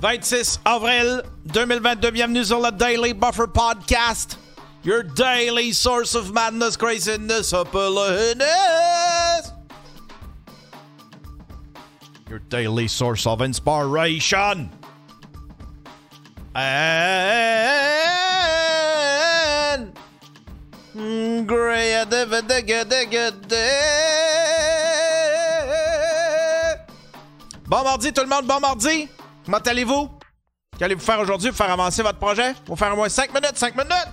26 avril 2022. Bienvenue sur le Daily Buffer Podcast. Your daily source of madness, craziness, happiness. Your daily source of inspiration. Bon mardi tout le monde, bon mardi. Comment allez-vous? Qu'allez-vous faire aujourd'hui pour faire avancer votre projet? Pour faire au moins 5 minutes, 5 minutes!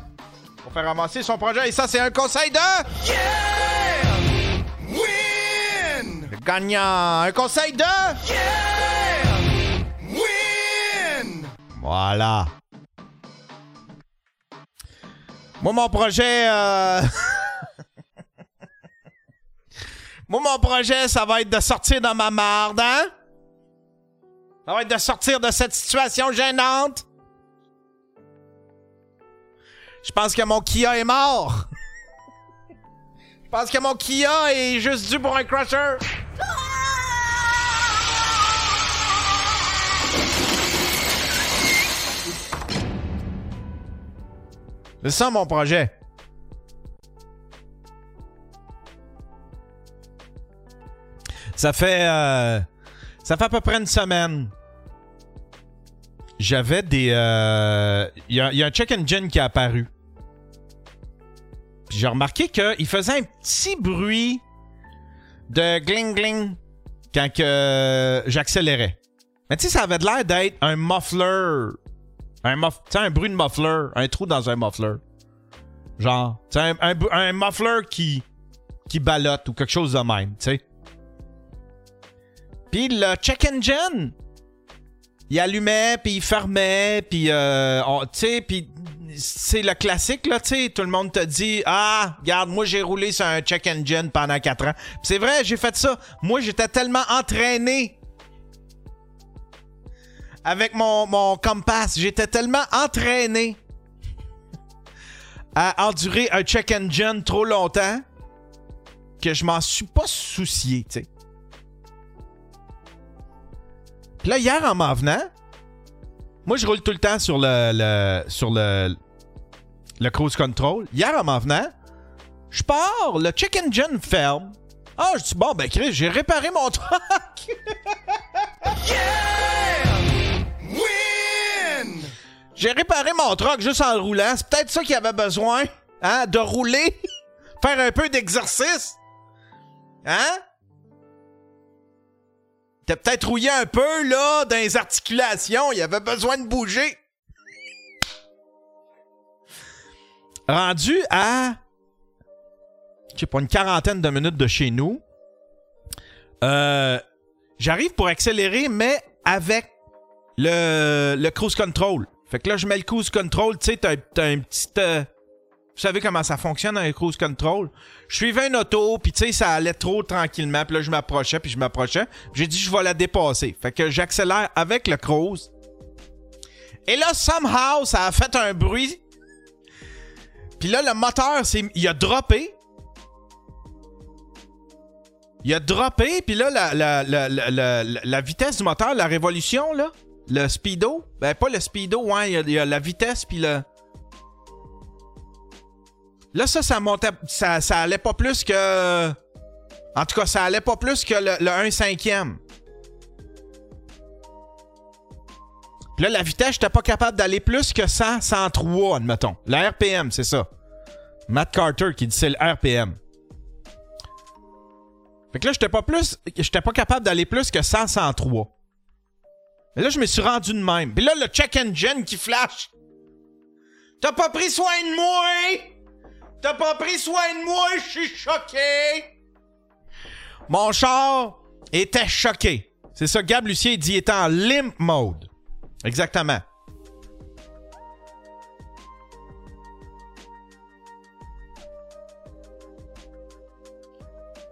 Pour faire avancer son projet. Et ça, c'est un conseil de... Yeah! Win! Gagnant. Un conseil de... Yeah! Win! Voilà. Moi, mon projet... euh, Moi, mon projet, ça va être de sortir dans ma marde, hein? Être de sortir de cette situation gênante. Je pense que mon Kia est mort. Je pense que mon Kia est juste dû pour un crusher. C'est ça mon projet. Ça fait euh, ça fait à peu près une semaine. J'avais des euh, il y, a- un check engine qui est apparu. Puis j'ai remarqué qu'il faisait un petit bruit de gling gling quand que j'accélérais. Mais tu sais, ça avait l'air d'être un muffler. Un, muff, un bruit de muffler. Un trou dans un muffler. Genre, un, un, un muffler qui, qui ballotte ou quelque chose de même, tu sais. Puis le check engine, il allumait, puis il fermait, puis euh, tu sais, puis c'est le classique, là, tu sais, tout le monde te dit « Ah, regarde, moi j'ai roulé sur un check engine pendant 4 ans. » c'est vrai, j'ai fait ça. Moi, j'étais tellement entraîné avec mon, mon compass, j'étais tellement entraîné à endurer un check engine trop longtemps que je m'en suis pas soucié, tu sais. Puis là, hier, en m'en venant, moi, je roule tout le temps sur le, le- sur le, le cruise control. Hier, en m'en venant, je pars, le check engine ferme. Ah, je dis, bon, ben, Chris, j'ai réparé mon truck. Yeah! Win! J'ai réparé mon truck juste en le roulant. C'est peut-être ça qu'il avait besoin, hein, de rouler, faire un peu d'exercice. Hein? T'as peut-être rouillé un peu, là, dans les articulations. Il avait besoin de bouger. Rendu à, je sais pas, une quarantaine de minutes de chez nous, euh, j'arrive pour accélérer, mais avec le, le cruise control. Fait que là, je mets le cruise control, tu sais, t'as, t'as un petit... euh, vous savez comment ça fonctionne un cruise control? Je suivais une auto, puis tu sais, ça allait trop tranquillement, puis là, je m'approchais, puis je m'approchais. J'ai dit, je vais la dépasser. Fait que j'accélère avec le cruise. Et là, somehow, ça a fait un bruit. Puis là, le moteur, il a droppé. Il a droppé, puis là, la, vitesse du moteur, la révolution, là, le speedo, ben pas le speedo, ouais, il y a, il y a la vitesse, puis le... Là, ça, ça montait, ça, ça allait pas plus que... En tout cas, ça allait pas plus que le, le 1 cinquième. Là, la vitesse, j'étais pas capable d'aller plus que 100, 103, admettons. La RPM, c'est ça. Matt Carter qui dit c'est le RPM. Fait que là, j'étais pas plus. J'étais pas capable d'aller plus que 100, 103. Mais là, je me suis rendu de même. Puis là, le check engine qui flash. T'as pas pris soin de moi! T'as pas pris soin de moi, je suis choqué! Mon char était choqué. C'est ça, Gab Lucier dit, il était en limp mode. Exactement.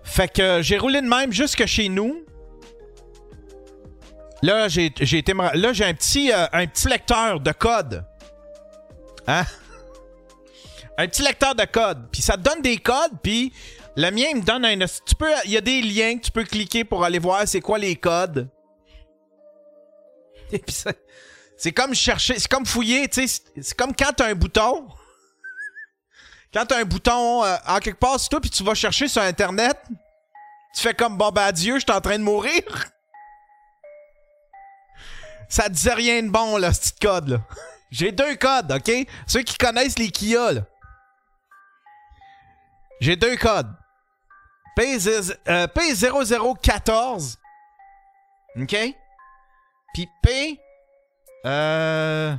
Fait que j'ai roulé de même jusque chez nous. Là, j'ai été là j'ai un petit euh, un petit lecteur de code. Hein? Un petit lecteur de code, puis ça te donne des codes, puis le mien il me donne un tu peux il y a des liens que tu peux cliquer pour aller voir c'est quoi les codes. Et puis c'est- c'est comme chercher, c'est comme fouiller, tu sais. c'est- comme quand t'as un bouton. Quand t'as un bouton euh, en quelque part sur toi, puis tu vas chercher sur Internet, tu fais comme bon ben adieu, je suis en train de mourir. Ça disait rien de bon, là, ce petit code, là. J'ai deux codes, OK? Ceux qui connaissent les Kia, là. J'ai deux codes. P, euh, P0014. OK? Puis P. Euh.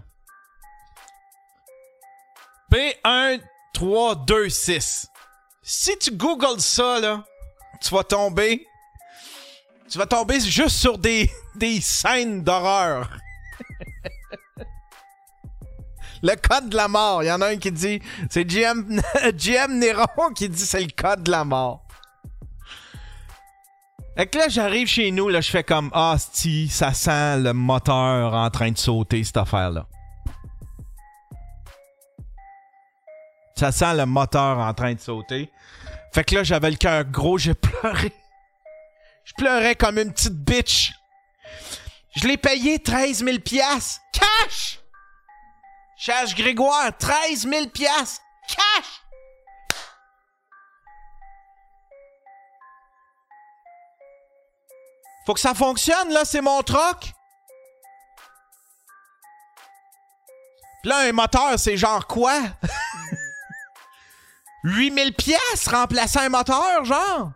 P1326. Si tu googles ça, là, tu vas tomber. Tu vas tomber juste sur des, des scènes d'horreur. Le code de la mort. Il y en a un qui dit. C'est GM, GM Néron qui dit c'est le code de la mort. Fait que là, j'arrive chez nous, là, je fais comme Ah, si, ça sent le moteur en train de sauter, cette affaire-là. Ça sent le moteur en train de sauter. Fait que là, j'avais le cœur gros, j'ai pleuré. Je pleurais comme une petite bitch. Je l'ai payé 13 000 piastres. Cash! Charge Grégoire, 13 000 piastres. Cash! Faut que ça fonctionne, là, c'est mon troc. Pis là, un moteur, c'est genre quoi? 8000 pièces remplacer un moteur, genre?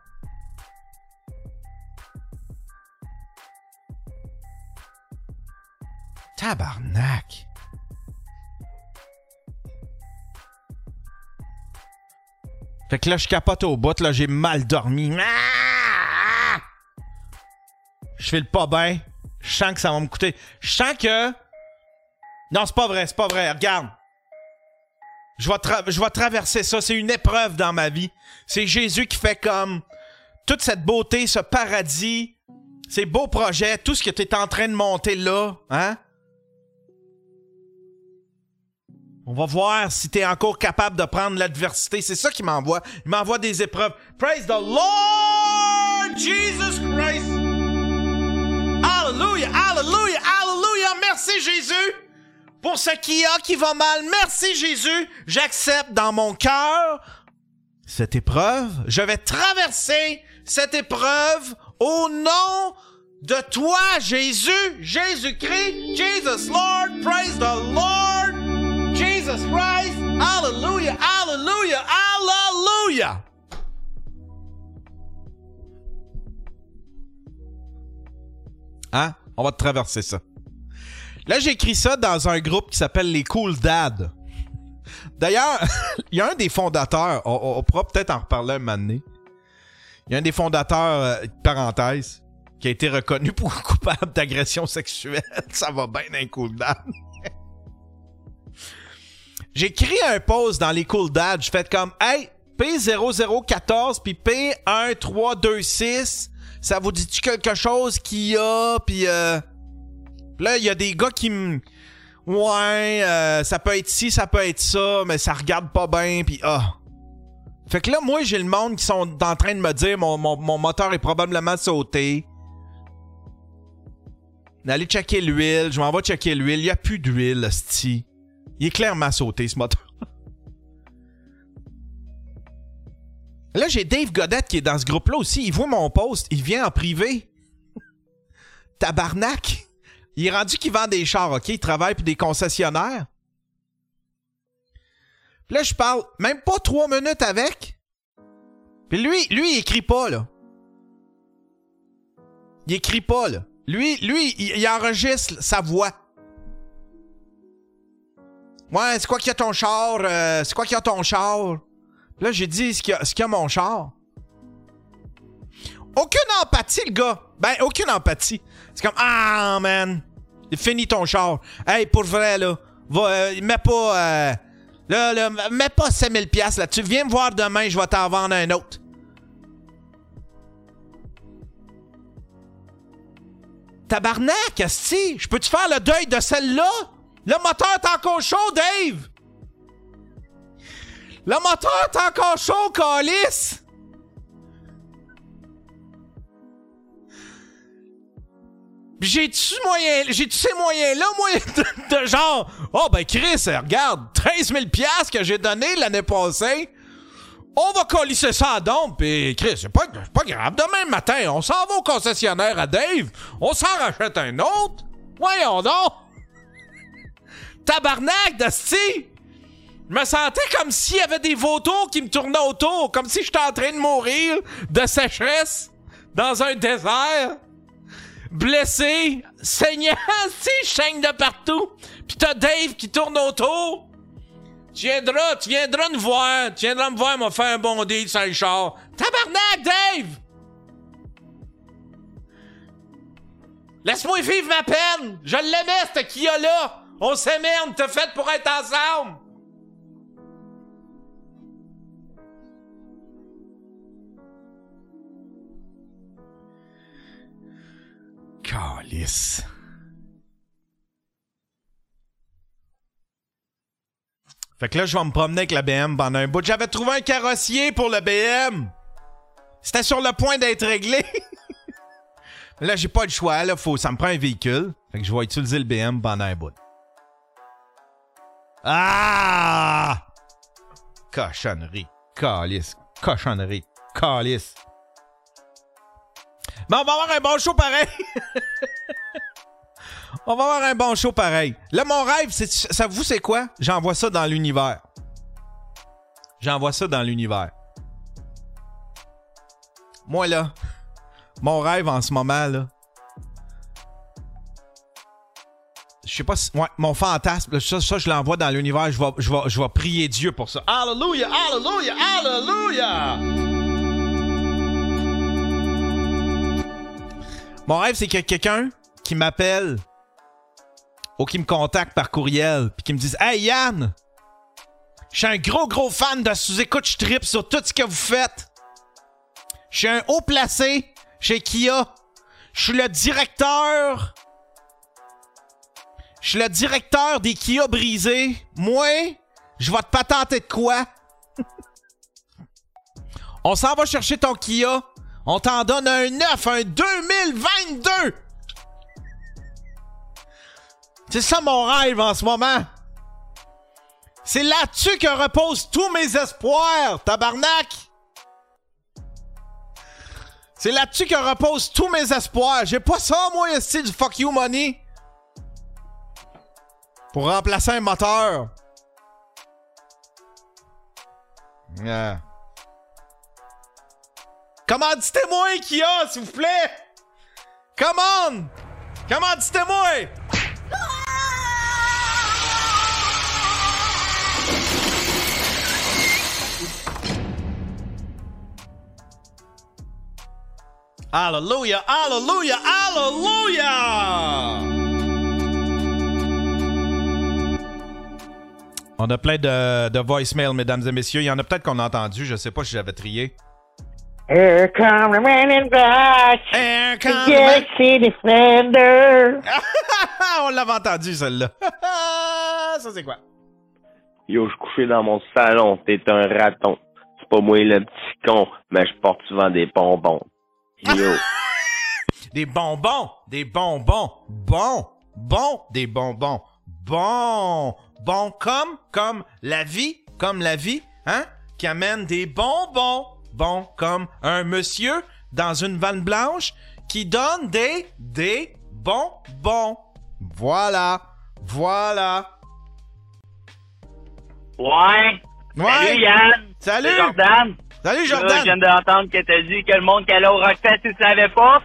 Tabarnak. Fait que là, je capote au bout, là, j'ai mal dormi. Ah! Je fais le pas bien. Je sens que ça va me coûter. Je sens que. Non, c'est pas vrai, c'est pas vrai. Regarde. Je vais, je traverser ça. C'est une épreuve dans ma vie. C'est Jésus qui fait comme toute cette beauté, ce paradis, ces beaux projets, tout ce que tu es en train de monter là. Hein? On va voir si tu encore capable de prendre l'adversité. C'est ça qu'il m'envoie. Il m'envoie des épreuves. Praise the Lord Jesus Christ. Alléluia, alléluia, alléluia. Merci Jésus pour ce qu'il y a qui va mal. Merci Jésus. J'accepte dans mon cœur cette épreuve. Je vais traverser cette épreuve au nom de toi, Jésus. Jésus-Christ. Jesus Lord. Praise the Lord. Jesus Christ. Hallelujah, hallelujah, hallelujah. Hein? On va traverser ça. Là, j'ai écrit ça dans un groupe qui s'appelle les Cool Dad. D'ailleurs, il y a un des fondateurs, on, pourra peut-être en reparler un moment. Il y a un des fondateurs, euh, parenthèse, qui a été reconnu pour coupable d'agression sexuelle. Ça va bien d'un Cool Dad. J'ai écrit un post dans les Cool Dad. Je fais comme, hey, P0014 puis P1326, ça vous dit-tu quelque chose qu'il y a? Puis euh, là, il y a des gars qui me. Ouais, euh, ça peut être ci, ça peut être ça, mais ça regarde pas bien, puis ah. Fait que là, moi, j'ai le monde qui sont en train de me dire mon, mon, moteur est probablement sauté. Allez checker l'huile, je m'en vais checker l'huile. Il n'y a plus d'huile, hostie. Il est clairement sauté, ce moteur. Là, j'ai Dave Godette qui est dans ce groupe-là aussi. Il voit mon post, il vient en privé. Tabarnak! Il est rendu qu'il vend des chars, OK? Il travaille pour des concessionnaires. Puis là, je parle même pas trois minutes avec. Puis lui, lui, il écrit pas, là. Il écrit pas, là. Lui, lui, il, il enregistre sa voix. Ouais, c'est quoi qu'il y a ton char? euh, c'est quoi qu'il y a ton char? Là, j'ai dit, ce qu'il y, a- mon char? Aucune empathie, le gars. Ben, aucune empathie. C'est comme, ah, man. Finis ton char. Hey, pour vrai, là. Va, euh, mets pas. euh, là, là, mets pas 5000 pièces là. Tu viens me voir demain, je vais t'en vendre un autre. Tabarnak, asti! Je peux-tu faire le deuil de celle-là? Le moteur est encore chaud, Dave! Le moteur est encore chaud, Calis! J'ai-tu moyen, j'ai-tu ces moyens-là, moi, de, de genre, oh ben Chris, regarde, 13 000 piastres que j'ai donné l'année passée, on va colisser ça à don, pis Chris, c'est pas, pas grave, demain matin, on s'en va au concessionnaire à Dave, on s'en rachète un autre, voyons donc! Tabarnak, Dusty! Je me sentais comme s'il y avait des vautours qui me tournaient autour, comme si j'étais en train de mourir de sécheresse dans un désert blessé, saignant, si je saigne de partout. Puis t'as Dave qui tourne autour. Tu viendras, tu viendras nous voir. Tu viendras me voir, m'a fait un bon deal sur le char. Tabarnak, Dave! Laisse-moi vivre ma peine! Je l'aimais, ce Kia-là! On s'aimait, on t'a fait pour être ensemble! Calice. Fait que là, je vais me promener avec la BM pendant un bout. J'avais trouvé un carrossier pour le BM. C'était sur le point d'être réglé. là, j'ai pas le choix. Là, faut, ça me prend un véhicule. Fait que je vais utiliser le BM pendant un bout. Ah! Cochonnerie. Calice. Cochonnerie. Calice. Mais on va avoir un bon show pareil. on va avoir un bon show pareil. Là, mon rêve, ça vous, c'est quoi? J'envoie ça dans l'univers. J'envoie ça dans l'univers. Moi, là, mon rêve en ce moment, là. Sais pas si. Ouais, mon fantasme, ça, ça, je l'envoie dans l'univers. Je vais, je, je prier Dieu pour ça. Alléluia, Alléluia, Alléluia! Mon rêve, c'est qu'il y a quelqu'un qui m'appelle ou qui me contacte par courriel puis qui me dise Hey Yann, je suis un gros gros fan de sous-écoute, je sur tout ce que vous faites. Je suis un haut placé chez Kia. Je suis le directeur. Je suis le directeur des Kia brisés. Moi, je vais te patenter de quoi? On s'en va chercher ton Kia. On t'en donne un 9, un 2022! C'est ça mon rêve en ce moment. C'est là-dessus que reposent tous mes espoirs, tabarnak! C'est là-dessus que reposent tous mes espoirs. J'ai pas ça, moi, style du fuck you money. Pour remplacer un moteur. Yeah. Commanditez-moi, Kia, s'il vous plaît! Come on! Commanditez-moi! Alléluia, Alléluia, Alléluia! On a plein de, de voicemails, mesdames et messieurs. Il y en a peut-être qu'on a entendu. Je sais pas si j'avais trié. Here come the man in black. Here The comes the- Galaxy Defender. On l'avait entendu, celle-là. Ça, c'est quoi? Yo, je couché dans mon salon, t'es un raton. C'est pas moi le petit con, mais je porte souvent des bonbons. Yo. Des bonbons, des bonbons, bon, bon, des bonbons, bon, bon comme, comme la vie, comme la vie, hein, qui amène des bonbons, bon comme un monsieur dans une vanne blanche qui donne des, des bonbons. Voilà, voilà. Ouais. Ouais. Salut Yann. Salut. Jordan. Salut Là, je Jordan. viens d'entendre que t'as dit que le monde qui allait au Rockfest, il savait pas.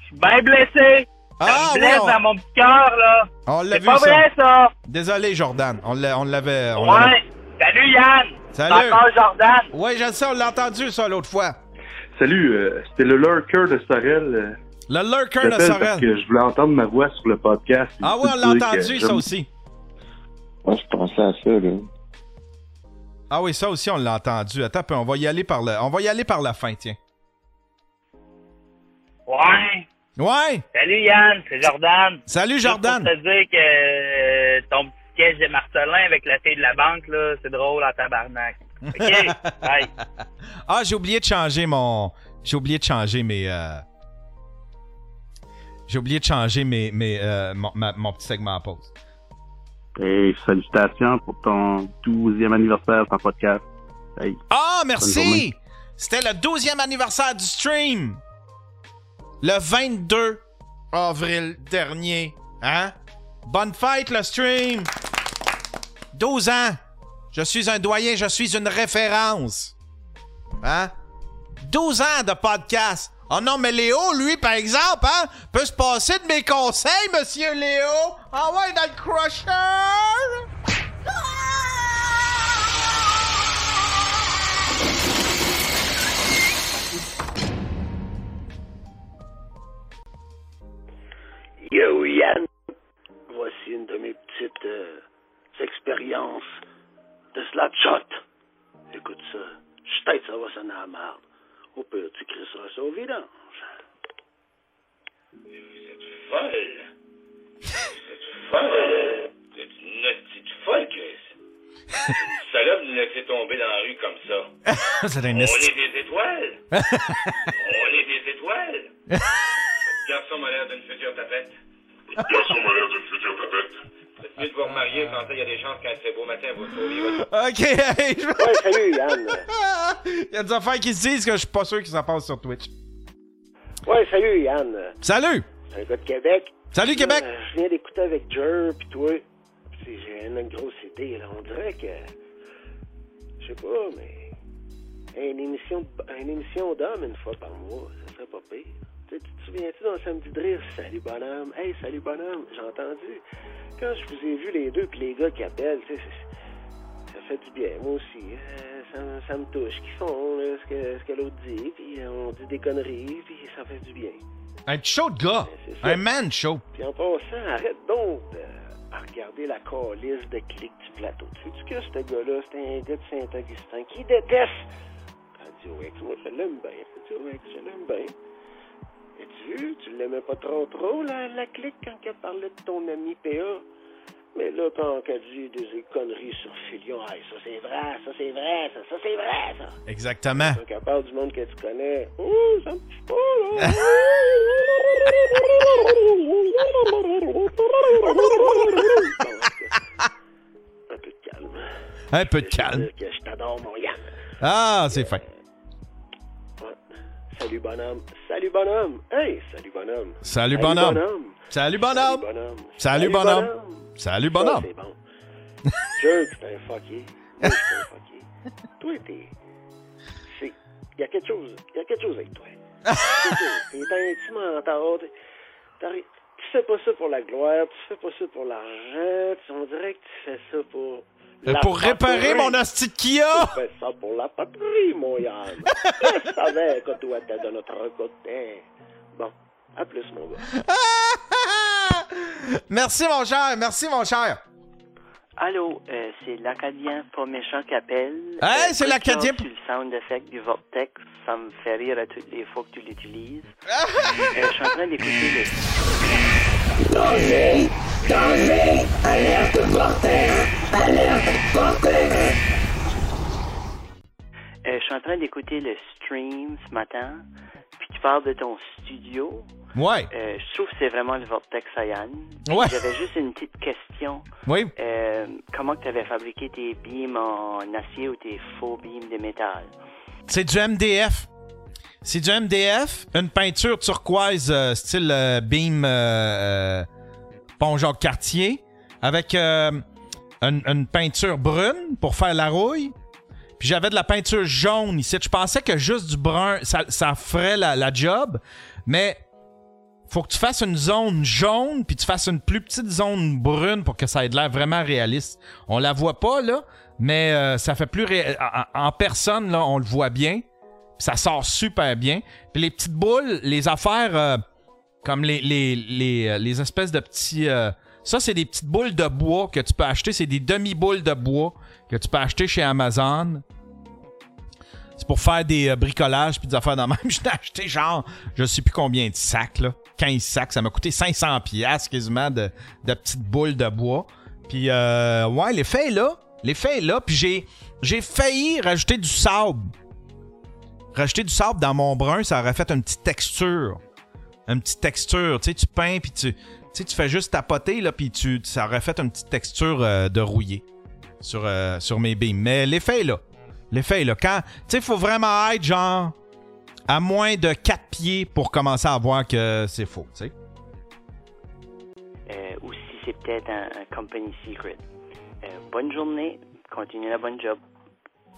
Je suis bien blessé. Ça Ah, me blesse ouais, on- dans mon petit cœur, là. On l'a C'est vu pas ça. vrai, ça. Désolé Jordan, on l'a- on l'avait. Ouais. Salut Yann. Salut. Encore Jordan. Ouais, je le sais, on l'a entendu ça l'autre fois. Salut, euh, c'était le lurker de Sorel. euh, Le lurker de j'appelle parce Sorel. que je voulais entendre ma voix sur le podcast. Ah oui, on l'a entendu, ça aussi. Moi, je pensais à ça, là. Ah oui, ça aussi, on l'a entendu. Attends peu, on va y aller par le... On va y aller par la fin, tiens. Ouais. Ouais! Salut Yann, c'est Jordan. Salut, Jordan! Pour te dire que euh, ton petit sketch de Marcelin avec la fille de la banque, là, c'est drôle en tabarnak. OK? Bye. Ah, j'ai oublié de changer mon... J'ai oublié de changer mes... euh, J'ai oublié de changer mes, mes, euh, mon, ma- mon petit segment en pause. Et salutations pour ton 12e anniversaire sans podcast. Hey, Ah, merci! C'était le 12e anniversaire du stream. Le 22 avril dernier. Hein? Bonne fête, le stream! 12 ans. Je suis un doyen, je suis une référence. Hein? 12 ans de podcast. Oh non, mais Léo, lui, par exemple, hein, peut se passer de mes conseils, monsieur Léo. Ah ouais, dans le crusher! Yo Yann, voici une de mes petites euh, expériences de Slapshot. Écoute ça, je tête ça va sonner à la merde. Au pire, tu crisseras ça au vidange. folle. C'est folle. C'est une petite folle, Chris. Une salope de nous laisser tomber dans la rue comme ça. On est des étoiles. On est des étoiles. Garçon m'a l'air d'une future tapette. Garçon m'a l'air d'une future tapette. C'est mieux de vous remarier, quand il y a des chances qu'un de ces beaux matins, vous sauviez votre... Ok, hey, je- Ouais, salut Yann. Il y a des affaires qui se disent que je suis pas sûr que ça passe sur Twitch. Ouais, salut Yann. Salut! Un gars de Québec. Salut, Québec! Euh, je viens d'écouter avec Jer pis toi. Pis J'ai une, grosse idée, là. On dirait que. Je sais pas, mais. Une émission, une émission d'hommes une fois par mois, ça serait pas pire. Tu te souviens-tu dans Samedi de rire? Salut bonhomme? Hey, salut bonhomme. J'ai entendu. Quand je vous ai vu les deux puis les gars qui appellent, tu sais, c'est- ça fait du bien. Moi aussi. euh, ça, me- ça me touche. Qu'ils font, là, ce que, ce que l'autre dit. Puis on dit des conneries, puis ça fait du bien. Un petit show de gars! Un man show! Puis en passant, arrête donc de à regarder la calice de clics du plateau. Tu sais-tu que ce gars-là, c'est un gars de Saint-Augustin qui déteste Radio X? Moi, je l'aime bien. Radio X, je l'aime bien. Et tu tu l'aimais pas trop trop, la, la clique, quand elle parlait de ton ami PA? Mais là, quand elle dit des conneries sur Filion, hey, ça c'est vrai, ça c'est vrai, ça, ça c'est vrai, ça. Exactement. Quand elle parle du monde que tu connais, oh, ça me pas, là. Un peu de calme. Un peu de calme. dire que je t'adore, mon Yann. Ah, c'est fin. Salut, bonhomme. Salut, bonhomme. Hey, salut, bonhomme. Salut, bonhomme. Salut, bonhomme. Salut, bonhomme. Salut, bonhomme. Ça, c'est bon. Jerk, c'est un fucké. Moi, je suis un fucké. Toi, t'es... C'est... Il y a quelque chose... Il y a quelque chose avec toi. T'es un petit mentor. T'es- Tu fais pas ça pour la gloire. Tu fais pas ça pour l'argent. On dirait que tu fais ça pour... Euh, la Pour réparer mon hostie de Kia! Tu fais ça pour la patrie, mon Yann. Je savais que toi, t'es de notre côté. Bon, à plus, mon gars. Merci, mon cher. Merci, mon cher. Allô, euh, c'est l'Acadien pas méchant qui appelle. Hey, Euh, c'est l'Acadien sur le sound effect du Vortex, ça me fait rire à toutes les fois que tu l'utilises. Euh, je suis en train d'écouter le... Euh, je suis en train d'écouter le stream ce matin, puis tu parles de ton studio. Ouais. Euh, je trouve que c'est vraiment le Vortex Cyan. Ouais. J'avais juste une petite question. Oui. Euh, comment tu avais fabriqué tes beams en acier ou tes faux beams de métal? C'est du MDF. C'est du MDF, une peinture turquoise euh, style euh, beam euh, euh, pont Jacques Cartier, avec euh, une, une peinture brune pour faire la rouille. Puis j'avais de la peinture jaune ici. Je pensais que juste du brun, ça, ça ferait la, la job, mais faut que tu fasses une zone jaune, puis tu fasses une plus petite zone brune pour que ça ait de l'air vraiment réaliste. On la voit pas, là, mais euh, ça fait plus... ré- En, personne, là, on le voit bien. Ça sort super bien. Puis les petites boules, les affaires euh, comme les, les, les, euh, les espèces de petits... euh, ça, c'est des petites boules de bois que tu peux acheter. C'est des demi-boules de bois que tu peux acheter chez Amazon. C'est pour faire des euh, bricolages puis des affaires de même. Je t'ai acheté genre, je sais plus combien de sacs, là. 15 sacs. Ça m'a coûté 500 piastres quasiment de, de petites boules de bois. Puis, euh, ouais, l'effet est là. L'effet est là. Puis j'ai, j'ai failli rajouter du sable. Rajouter du sable dans mon brun, ça aurait fait une petite texture. Une petite texture. Tu sais, tu peins, puis tu, tu sais, tu fais juste tapoter, là, puis tu, ça aurait fait une petite texture euh, de rouillé sur, euh, sur mes beams. Mais l'effet est là. L'effet est là. Quand, tu sais, il faut vraiment être genre à moins de 4 pieds pour commencer à voir que c'est faux, tu sais. Euh, ou si c'est peut-être un, un company secret. Bonne journée, continuez la bonne job.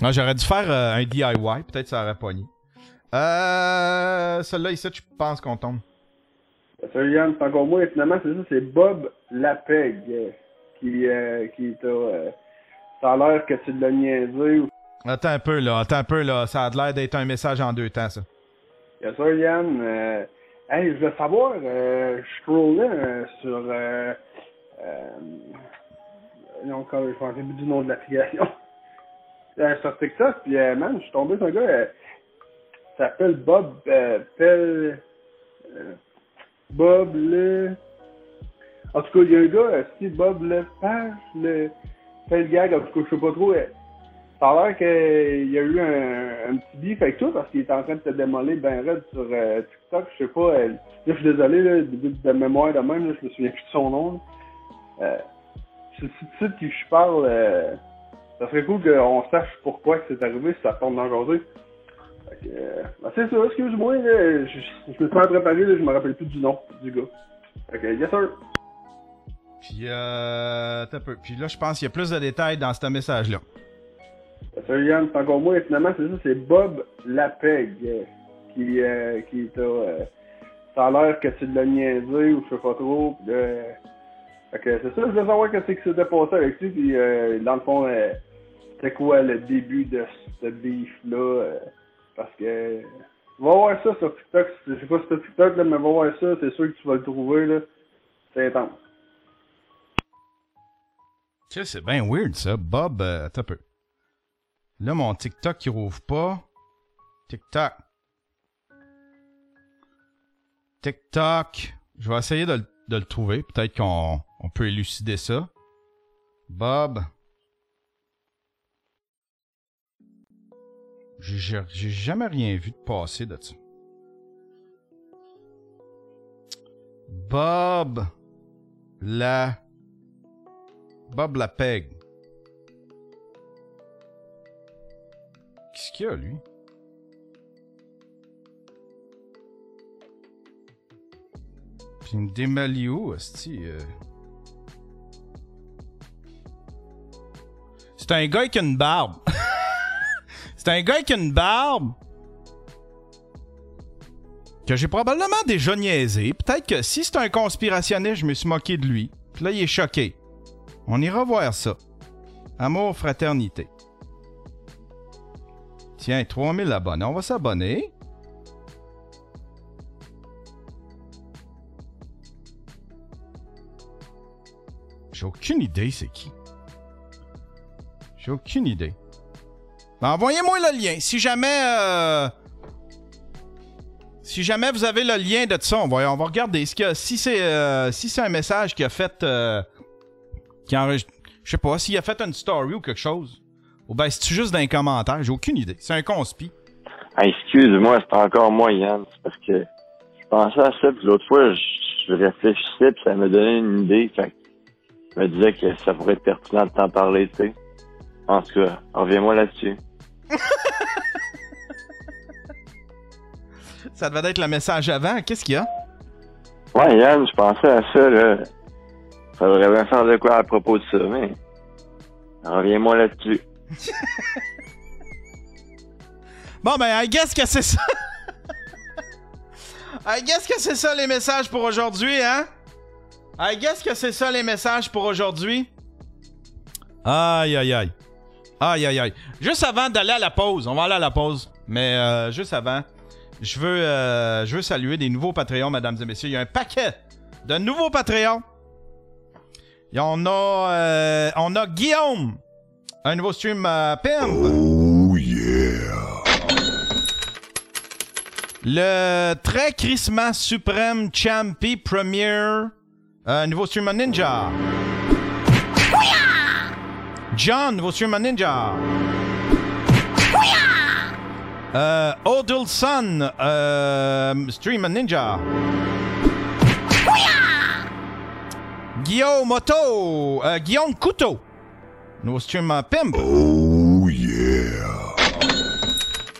Ah, J'aurais dû faire un DIY, peut-être ça aurait pogné. Euh, Celle-là ici, je pense qu'on tombe. Yann, c'est encore moi, et finalement, c'est ça, c'est Bob Lapeg qui, euh, qui t'a. euh, ça a l'air que tu l'as niaisé. ou- Attends un peu, là. Attends un peu, là. Ça a l'air d'être un message en deux temps, ça. Bien sûr, Yann. Euh, hey, je veux savoir, euh, je scrollais euh, sur. Non, quand je pensais plus du nom de l'application. Sur TikTok, puis euh, man, je suis tombé sur un gars, il s'appelle Bob Pel. Bob le. En tout cas, il y a un gars, c'est Bob le Page, le. Pel gag, en tout cas, je sais pas trop. ça a l'air qu'il y a eu un, petit bif avec toi parce qu'il est en train de te démolir ben raide sur euh, TikTok. Je sais pas. euh, là, je suis désolé, là, de, mémoire de même, là, je me souviens plus de son nom. Euh, c'est ce titre qui je parle. euh, ça serait cool qu'on sache pourquoi c'est arrivé si ça tombe dans le. Fait que, euh, ben, c'est ça, excuse-moi, je, je me suis pas préparé, là, je me rappelle plus du nom du gars. Fait que, yes sir. Puis, euh. Un peu. Puis là, je pense qu'il y a plus de détails dans ce message-là. Salut Yann, c'est encore moi. Et finalement, c'est ça, c'est Bob Lapeg euh, qui, euh, qui t'a. euh, ça a l'air que tu l'as niaisé ou je sais pas trop. pis, euh, fait que c'est ça, je voulais savoir qu'est-ce qui s'était passé avec lui. Puis euh, dans le fond, euh, c'était quoi le début de ce beef-là. Parce que. Va voir ça sur TikTok. Je sais pas si c'est TikTok, là, mais va voir ça. C'est sûr que tu vas le trouver. là. C'est intense. C'est bien weird, ça. Bob, euh, peu. Là, mon TikTok, il rouvre pas. TikTok. TikTok. Je vais essayer de, le- trouver. Peut-être qu'on on peut élucider ça. Bob. J'ai- jamais rien vu de passer de ça. Bob. La. Bob Lapeg. Qu'est-ce qu'il y a, lui? Puis il me démalie euh? C'est un gars qui a une barbe. C'est un gars qui a une barbe. Que j'ai probablement déjà niaisé. Peut-être que si c'est un conspirationniste, je me suis moqué de lui. Puis là, il est choqué. On ira voir ça. Amour, fraternité. Tiens, 3000 abonnés. On va s'abonner. J'ai aucune idée c'est qui. J'ai aucune idée. Ben, Envoyez-moi le lien. Si jamais... euh, Si jamais vous avez le lien de ça, on va, regarder. Est-ce que, si c'est euh, si c'est un message qui a fait... euh, qui a enregistré- Je sais pas, s'il a fait une story ou quelque chose. Ou ben, c'est juste dans les commentaires? J'ai aucune idée. C'est un conspi. Ah, excuse-moi, c'est encore moi, Yann. Parce que je pensais à ça, puis l'autre fois, je, réfléchissais, puis ça me donnait une idée. Fait je me disais que ça pourrait être pertinent de t'en parler, tu sais. En tout cas, reviens-moi là-dessus. Ça devait être le message avant. Qu'est-ce qu'il y a? Ouais, Yann, je pensais à ça, là. Ça devrait bien faire de quoi à propos de ça, mais... Reviens-moi là-dessus. Bon, ben, I guess que c'est ça. I guess que c'est ça les messages pour aujourd'hui, hein? I guess que c'est ça les messages pour aujourd'hui. Aïe, aïe, aïe. Aïe, aïe, aïe. Juste avant d'aller à la pause, on va aller à la pause. Mais euh, juste avant, je veux, euh, je veux saluer des nouveaux Patreons, mesdames et messieurs. Il y a un paquet de nouveaux Patreons. Et on a, euh, on a Guillaume, un nouveau stream Pimp. Oh yeah. Le très crissement suprême Champi Premier. Euh, nouveau streamer Ninja. John, nouveau streamer Ninja. Euh, Odilson, euh, Stream Ninja. Guillaume Moto, euh, Guillaume Couteau. Nouveau stream euh, Pimp. Oh yeah.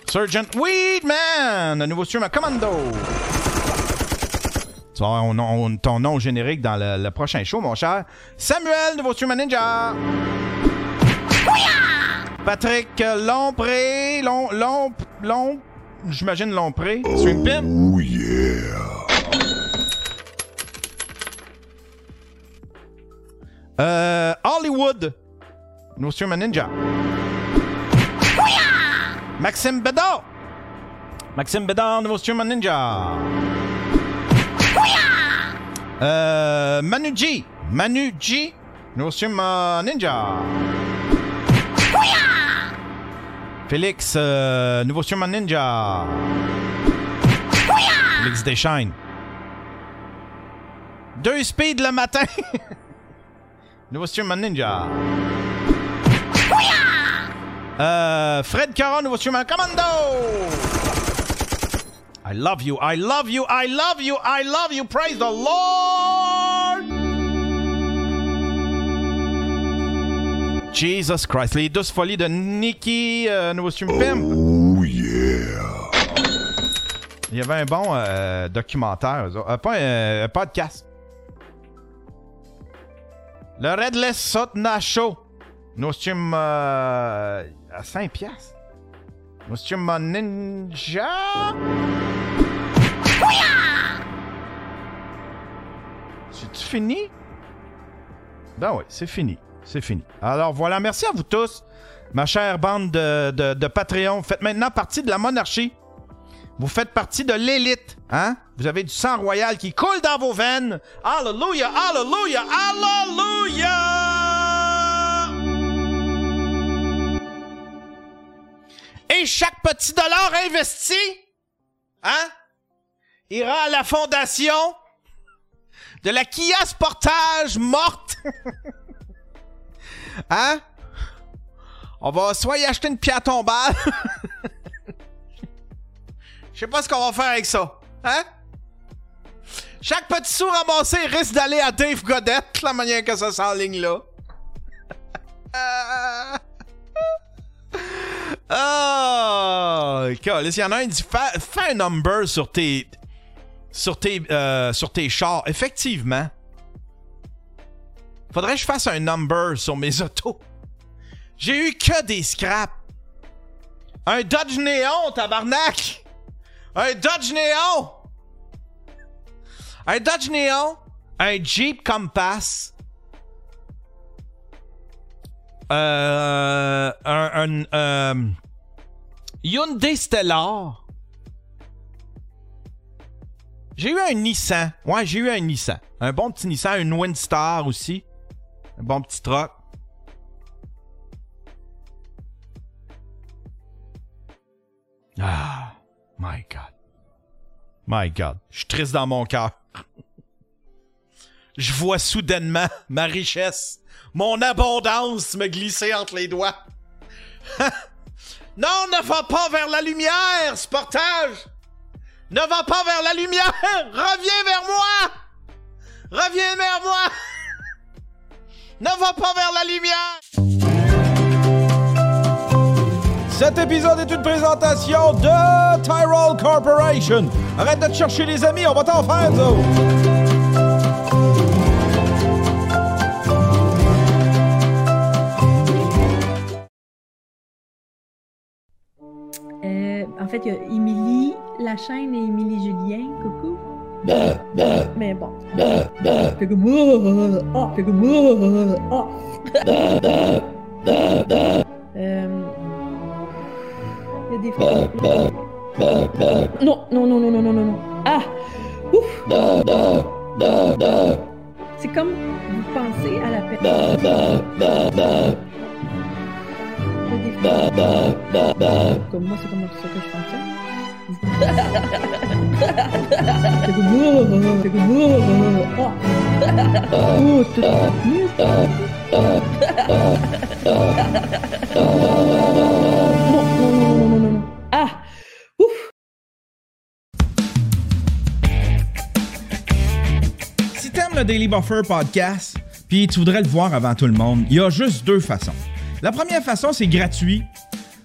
Sergeant Weedman, nouveau stream à Commando. Tu vas avoir ton nom- ton nom générique dans le, le prochain show, mon cher. Samuel, nouveau stream à Ninja. Patrick Lompré, Lom, Lom, Lom, j'imagine Lompré. Oh yeah. Euh, Hollywood, à Ninja. Maxime Bédard. Maxime Bédard, nouveau stream Ninja. Euh, Manu G. Manu G. Nouveau stream Ninja. Félix, euh, nouveau à Ninja. Félix Deschaines. Deux speed le matin. nouveau à Ninja. Euh, Fred Caron, nouveau à Commando. I love you, I love you, I love you, I love you. Praise the Lord. Jesus Christ. Les douces folies de Nicky, euh, nouveau stream. Oh yeah. Il y avait un bon euh, documentaire. Euh, pas un, un podcast. Le Redless Sotna Show. Nos stream euh, à 5 piastres. Nos stream à Ninja. C'est-tu fini? Ben oui, c'est fini. C'est fini. Alors voilà, merci à vous tous, ma chère bande de, de, Patreon. Vous faites maintenant partie de la monarchie. Vous faites partie de l'élite, hein? Vous avez du sang royal qui coule dans vos veines. Alléluia, alléluia, alléluia! Et chaque petit dollar investi, hein? Ira à la fondation de la Kia Sportage morte. hein? On va soit y acheter une pierre tombale. Je sais pas ce qu'on va faire avec ça. Hein? Chaque petit sou ramassé risque d'aller à Dave Godette, la manière que ça s'enligne là. Oh, il y en a un qui dit fais, fais un number sur tes sur tes euh, sur tes chars. Effectivement. Faudrait que je fasse un number sur mes autos. J'ai eu que des scraps. Un Dodge Néon, tabarnak! Un Dodge Néon! Un Dodge Néon, un Jeep Compass, euh, un, un euh, Hyundai Stellar. J'ai eu un Nissan. Ouais, j'ai eu un Nissan. Un bon petit Nissan, une Windstar aussi. Un bon petit truck. Ah, my God. My God. Je suis triste dans mon cœur. Je vois soudainement ma richesse, mon abondance me glisser entre les doigts. non, ne va pas vers la lumière, sportage. Ne va pas vers la lumière. Reviens vers moi. Reviens vers moi. Ne va pas vers la lumière. Cet épisode est une présentation de Tyrol Corporation. Arrête de te chercher les amis, on va t'en faire, autres. Euh, en fait, il y a Émilie Lachaine et Émilie Julien. Coucou. Mais bon. Fait comme oh, oh, fait comme oh, oh. Euh, Il y a des fois. Non, non, non, non, non, non, non, non. Ah! Ouf! C'est comme vous pensez à la personne. Comme moi, c'est comme ça que je fonctionne. Ah Si t'aimes le Daily Buffer podcast, puis tu voudrais le voir avant tout le monde, il y a juste deux façons. La première façon, c'est gratuit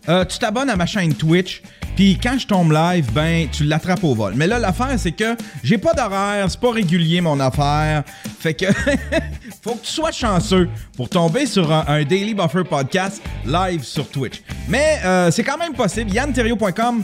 euh, tu t'abonnes à ma chaîne Twitch, puis quand je tombe live, ben tu l'attrapes au vol. Mais là, l'affaire, c'est que j'ai pas d'horaire, c'est pas régulier mon affaire. Fait que faut que tu sois chanceux pour tomber sur un, Daily Buffer podcast live sur Twitch. Mais euh, c'est quand même possible. YannTerrio.com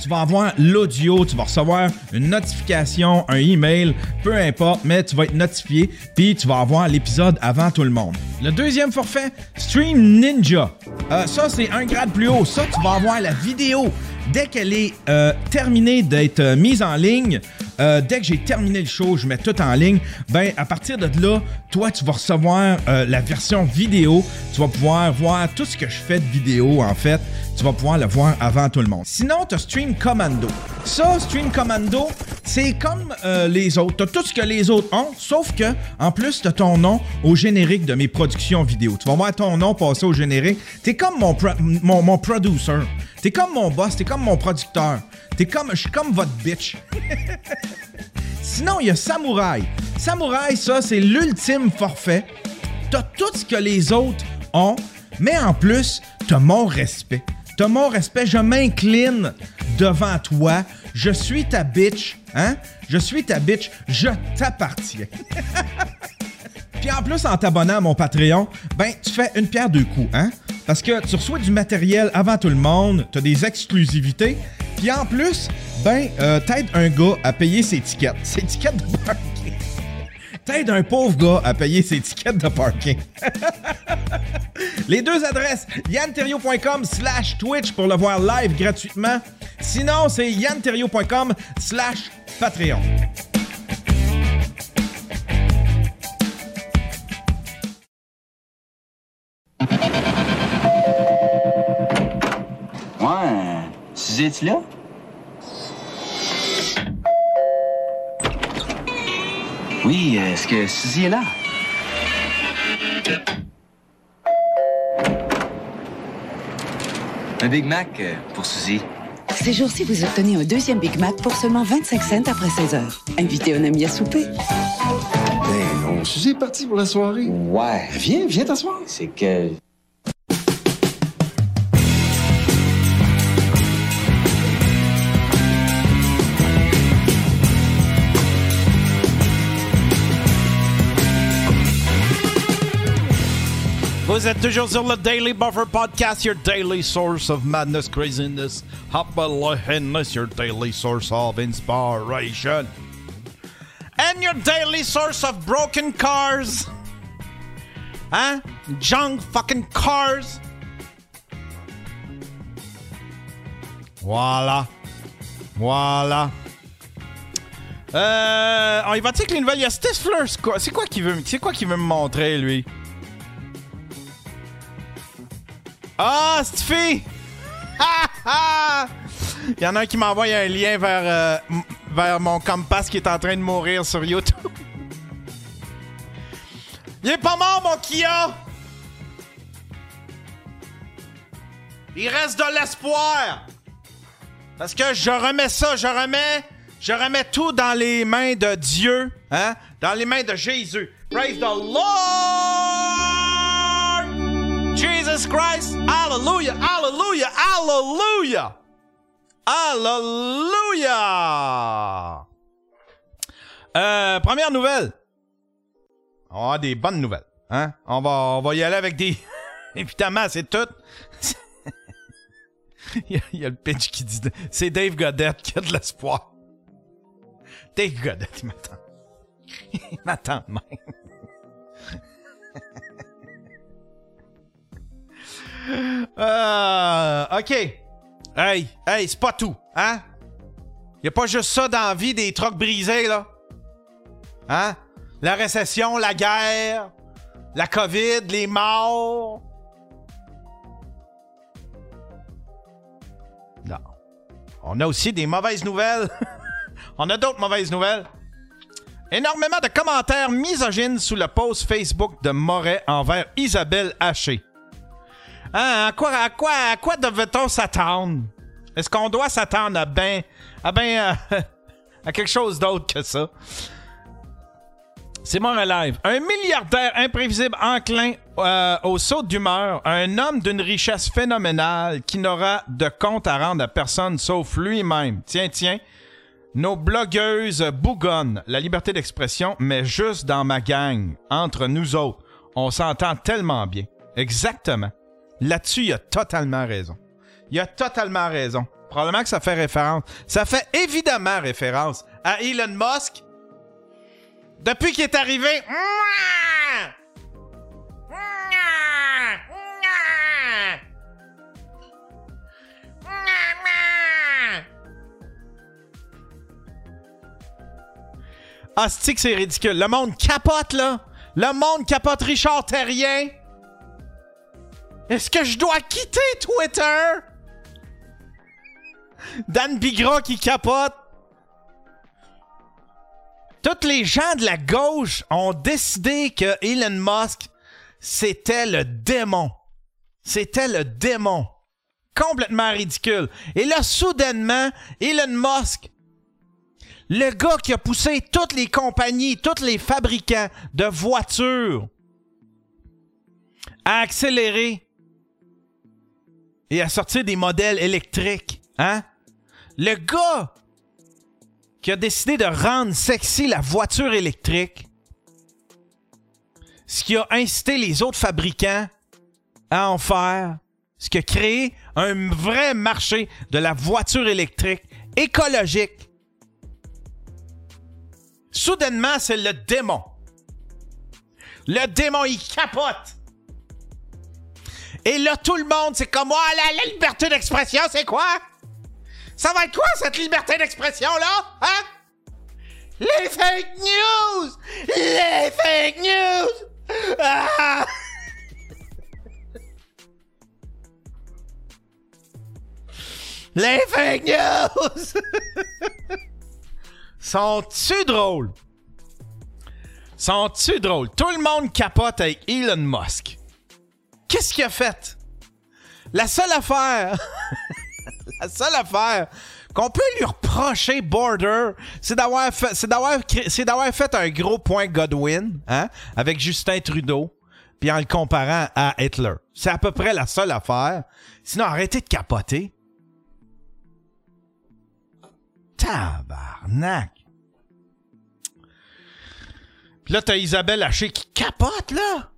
tu vas avoir l'audio, tu vas recevoir une notification, un email, peu importe, mais tu vas être notifié, puis tu vas avoir l'épisode avant tout le monde. Le deuxième forfait, Stream Ninja. Euh, ça, c'est un grade plus haut. Ça, tu vas avoir la vidéo. Dès qu'elle est euh, terminée d'être euh, mise en ligne, euh, dès que j'ai terminé le show, je mets tout en ligne. Ben, à partir de là, toi, tu vas recevoir euh, la version vidéo. Tu vas pouvoir voir tout ce que je fais de vidéo, en fait. Tu vas pouvoir le voir avant tout le monde. Sinon, tu as Stream Commando. Ça, Stream Commando, c'est comme euh, les autres. Tu as tout ce que les autres ont, sauf que, en plus, tu as ton nom au générique de mes productions vidéo. Tu vas voir ton nom passer au générique. Tu es comme mon, mon, mon producer. T'es comme mon boss, t'es comme mon producteur. T'es comme, je suis comme votre bitch. Sinon, il y a Samouraï. Samouraï, ça, c'est l'ultime forfait. T'as tout ce que les autres ont, mais en plus, t'as mon respect. T'as mon respect, je m'incline devant toi. Je suis ta bitch, hein? Je suis ta bitch, je t'appartiens. Puis en plus, en t'abonnant à mon Patreon, ben, tu fais une pierre deux coups, hein? Parce que tu reçois du matériel avant tout le monde, t'as des exclusivités, puis en plus, ben, euh, t'aides un gars à payer ses tickets. Ses tickets de parking. T'aides un pauvre gars à payer ses tickets de parking. Les deux adresses, yanterio.com slash Twitch pour le voir live gratuitement. Sinon, c'est yanterio.com slash Patreon. Suzy, es-tu là? Oui, est-ce que Suzy est là? Un Big Mac euh, pour Suzy. Ces jours-ci, vous obtenez un deuxième Big Mac pour seulement 25 cents après 16 heures. Invitez un ami à souper. Ben non, Suzy est partie pour la soirée. Ouais. Viens, viens t'asseoir. C'est que. Vous êtes toujours sur le Daily Buffer Podcast, your daily source of madness, craziness, happiness, your daily source of inspiration. And your daily source of broken cars. Hein? Junk fucking cars. Voilà. Voilà. Euh, on y va-tu avec les nouvelles? Il y a Stifler. C'est quoi, c'est quoi qu'il veut, veut me montrer, lui? Ah! Ha, ha! Il y en a un qui m'envoie un lien vers, euh, vers mon compass qui est en train de mourir sur YouTube. Il est pas mort, mon Kia! Il reste de l'espoir! Parce que je remets ça, je remets, je remets tout dans les mains de Dieu, hein? Dans les mains de Jésus. Praise the Lord! Jesus Christ! Hallelujah! Hallelujah! Hallelujah! Hallelujah! Euh, première nouvelle. On avoir des bonnes nouvelles. Hein? On, va, on va y aller avec des. Évidemment, c'est tout. il, y a, il y a le pitch qui dit. C'est Dave Goddard qui a de l'espoir. Dave Goddard, il m'attend. Il m'attend même. Euh, OK. Hey, hey, c'est pas tout, hein? Y a pas juste ça dans la vie des trucks brisés, là? Hein? La récession, la guerre, la COVID, les morts? Non. On a aussi des mauvaises nouvelles. On a d'autres mauvaises nouvelles. Énormément de commentaires misogynes sous le post Facebook de Moret envers Isabelle Haché. Hein, à quoi, à quoi, à quoi devait-on s'attendre? Est-ce qu'on doit s'attendre à ben, à ben, euh, à quelque chose d'autre que ça? C'est mon live. Un milliardaire imprévisible enclin euh, au saut d'humeur, un homme d'une richesse phénoménale qui n'aura de compte à rendre à personne sauf lui-même. Tiens, tiens. Nos blogueuses bougonnent la liberté d'expression, mais juste dans ma gang, entre nous autres. On s'entend tellement bien. Exactement. Là-dessus, il a totalement raison. Il a totalement raison. Probablement que ça fait référence. Ça fait évidemment référence à Elon Musk. Depuis qu'il est arrivé. Ah, c'est ridicule? Le monde capote, là. Le monde capote Richard Terrien. Est-ce que je dois quitter Twitter? Dan Bigra qui capote. Tous les gens de la gauche ont décidé que Elon Musk, c'était le démon. C'était le démon. Complètement ridicule. Et là, soudainement, Elon Musk, le gars qui a poussé toutes les compagnies, tous les fabricants de voitures à accélérer et à sortir des modèles électriques, hein? Le gars qui a décidé de rendre sexy la voiture électrique, ce qui a incité les autres fabricants à en faire, ce qui a créé un vrai marché de la voiture électrique écologique. Soudainement, c'est le démon. Le démon, il capote. Et là, tout le monde, c'est comme, oh, la, la liberté d'expression, c'est quoi? Ça va être quoi, cette liberté d'expression-là? Hein? Les fake news! Les fake news! Ah! Les fake news! Sont-tu drôles? Sont-tu drôles? Tout le monde capote avec Elon Musk. Qu'est-ce qu'il a fait? La seule affaire, la seule affaire qu'on peut lui reprocher Border, c'est d'avoir fait, fait un gros point Godwin, hein, avec Justin Trudeau, puis en le comparant à Hitler. C'est à peu près la seule affaire. Sinon, arrêtez de capoter. Tabarnak. Puis là, t'as Isabelle Haché qui capote, là.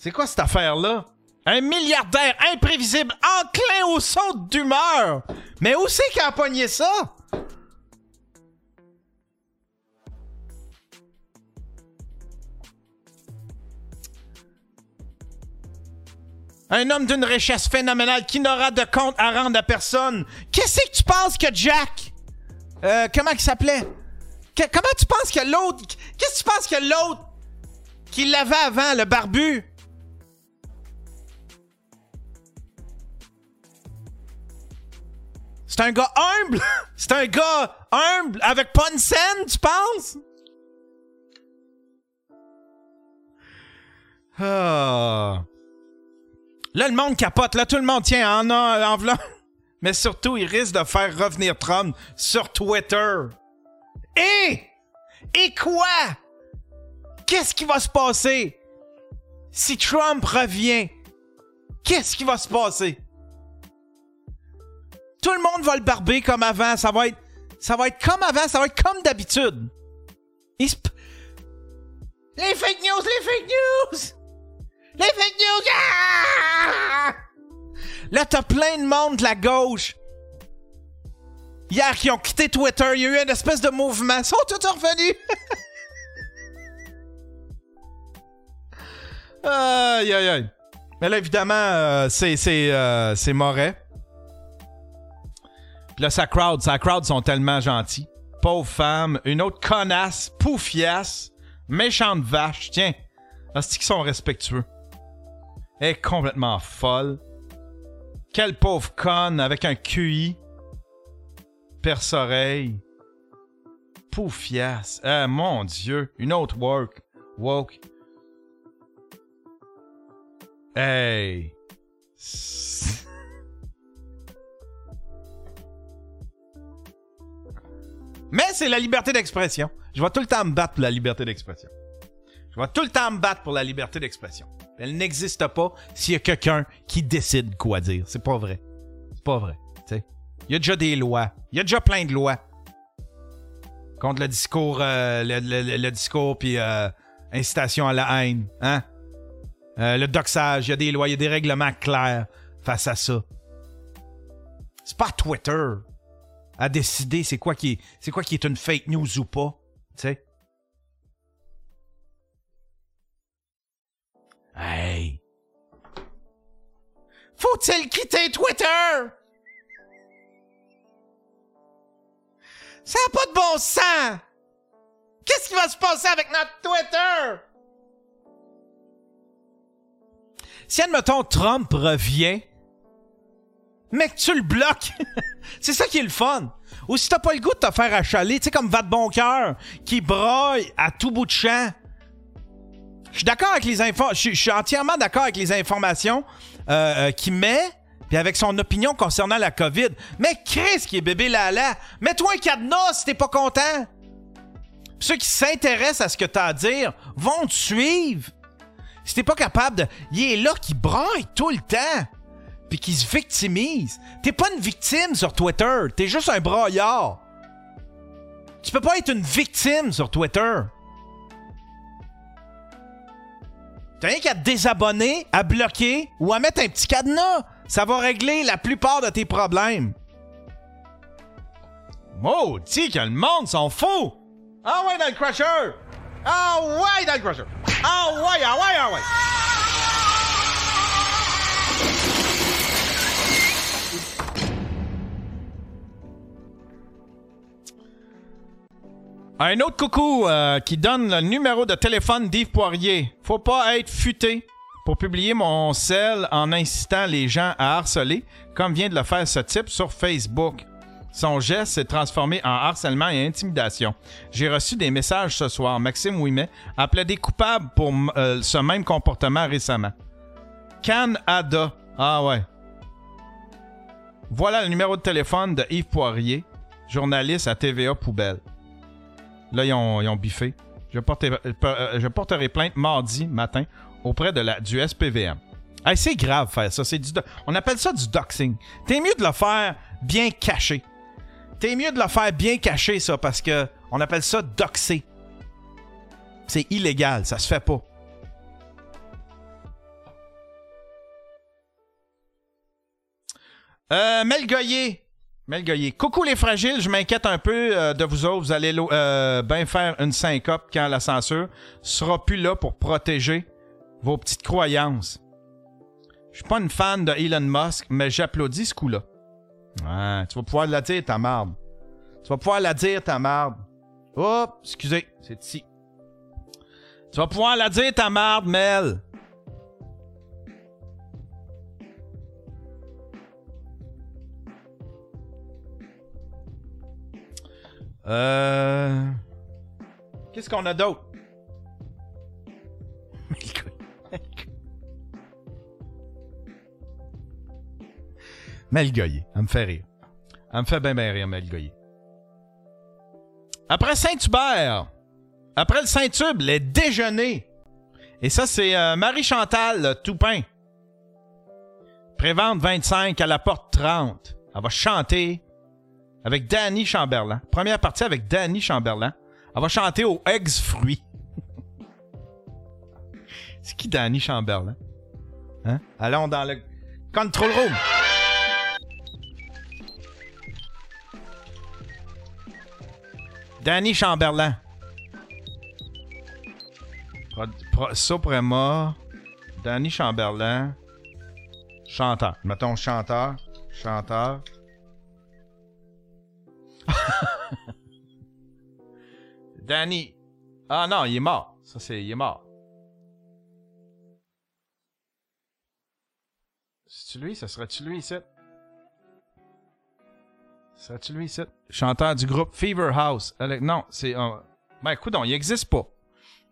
C'est quoi cette affaire-là? Un milliardaire imprévisible, enclin au saut d'humeur. Mais où c'est qu'il a pogné ça? Un homme d'une richesse phénoménale qui n'aura de compte à rendre à personne. Qu'est-ce que tu penses que Jack? Euh, comment il s'appelait? Comment tu penses que l'autre. Qu'est-ce que tu penses que l'autre qui l'avait avant, le barbu? C'est un gars humble! C'est un gars humble avec pas une scène, tu penses? Ah. Là, le monde capote. Là, tout le monde tient en, en v'là. Mais surtout, il risque de faire revenir Trump sur Twitter. Et... Et quoi? Qu'est-ce qui va se passer? Si Trump revient, qu'est-ce qui va se passer? Tout le monde va le barber comme avant. Ça va être, ça va être comme avant. Ça va être comme d'habitude. Les fake news, les fake news! Les fake news! Ah! Là, t'as plein de monde de la gauche. Hier, qui ont quitté Twitter, il y a eu une espèce de mouvement. Ils sont tous revenus. aïe, aïe, aïe. Mais là, évidemment, euh, c'est, c'est, euh, c'est Moret. Là, sa crowd, sa crowd sont tellement gentils. Pauvre femme, une autre connasse, poufiasse, méchante vache. Tiens, c'est qu'ils sont respectueux? Elle est complètement folle. Quelle pauvre conne avec un QI. Perce-oreille. Poufiasse. Ah, mon Dieu. Une autre work. Woke. Hey. Mais c'est la liberté d'expression. Je vais tout le temps me battre pour la liberté d'expression. Je vais tout le temps me battre pour la liberté d'expression. Elle n'existe pas s'il y a quelqu'un qui décide quoi dire. C'est pas vrai. C'est pas vrai. Il y a déjà des lois. Il y a déjà plein de lois. Contre le discours, euh, le discours puis euh, incitation à la haine. Hein? Euh, le doxage, il y a des lois, il y a des règlements clairs face à ça. C'est pas Twitter à décider c'est quoi qui est, c'est quoi qui est une fake news ou pas. Tu sais? Hey! Faut-il quitter Twitter? Ça n'a pas de bon sens! Qu'est-ce qui va se passer avec notre Twitter? Si, admettons, Trump revient, que tu le bloques, c'est ça qui est le fun. Ou si t'as pas le goût de te faire achaler, tu sais, comme Va de bon cœur, qui broille à tout bout de champ. Je suis d'accord avec les infos. Je suis- entièrement d'accord avec les informations euh, euh, qu'il met, puis avec son opinion concernant la COVID. Mais Chris qui est bébé Lala, mets-toi un cadenas si t'es pas content. Ceux qui s'intéressent à ce que t'as à dire vont te suivre. Si t'es pas capable de. Il est là qui braille tout le temps. Puis qui se victimise. T'es pas une victime sur Twitter. T'es juste un braillard. Tu peux pas être une victime sur Twitter. T'as rien qu'à te désabonner, à bloquer ou à mettre un petit cadenas. Ça va régler la plupart de tes problèmes. Maudit que le monde s'en fout! Ah ouais dans crusher! Ah ouais dans le crusher! Ah ouais, ah ouais, ah ouais! Un autre coucou euh, qui donne le numéro de téléphone d'Yves Poirier. Faut pas être futé pour publier mon sel en incitant les gens à harceler, comme vient de le faire ce type sur Facebook. Son geste s'est transformé en harcèlement et intimidation. J'ai reçu des messages ce soir. Maxime Ouimet appelait des coupables pour euh, ce même comportement récemment. Canada. Ah ouais. Voilà le numéro de téléphone de Yves Poirier, journaliste à TVA Poubelle. Là, ils ont, biffé. Je, porterai- euh, je porterai plainte mardi matin auprès de la, du SPVM. Hey, c'est grave faire ça. C'est du on appelle ça du doxing. T'es mieux de le faire bien caché. T'es mieux de le faire bien caché, ça, parce que on appelle ça doxer. C'est illégal, ça se fait pas. Euh, Mel Goyer. Mel Goyer. Coucou les fragiles, je m'inquiète un peu euh, de vous autres. Vous allez euh, bien faire une syncope quand la censure sera plus là pour protéger vos petites croyances. Je suis pas une fan de Elon Musk, mais j'applaudis ce coup-là. Tu vas pouvoir la dire, ta marde. Tu vas pouvoir la dire, ta marde. Oh, excusez, c'est ici. Tu vas pouvoir la dire, ta marde, Mel. Euh. Qu'est-ce qu'on a d'autre? Mel Goyer. Elle me fait rire. Elle me fait bien, bien rire, Mel Goyer. Après Saint-Hubert, après le Saint-Tube, les déjeuners. Et ça, c'est euh, Marie-Chantal Toupin. Prévente 25 à la porte 30. Elle va chanter avec Danny Chamberlain. Première partie avec Danny Chamberlain. Elle va chanter aux Eggs Fruits. c'est qui Danny Chamberlain? Hein? Allons dans le control room. Danny Chamberlain. Pro- Pro-. Danny Chamberlain. Chanteur. Mettons chanteur. Chanteur. Danny. Ah non, il est mort. Ça, c'est. Il est mort. C'est-tu lui? Ça serait-tu lui ici? Serait-tu lui ici? Chanteur du groupe Fever House. Non, c'est... euh, Ben, écoute, il existe pas.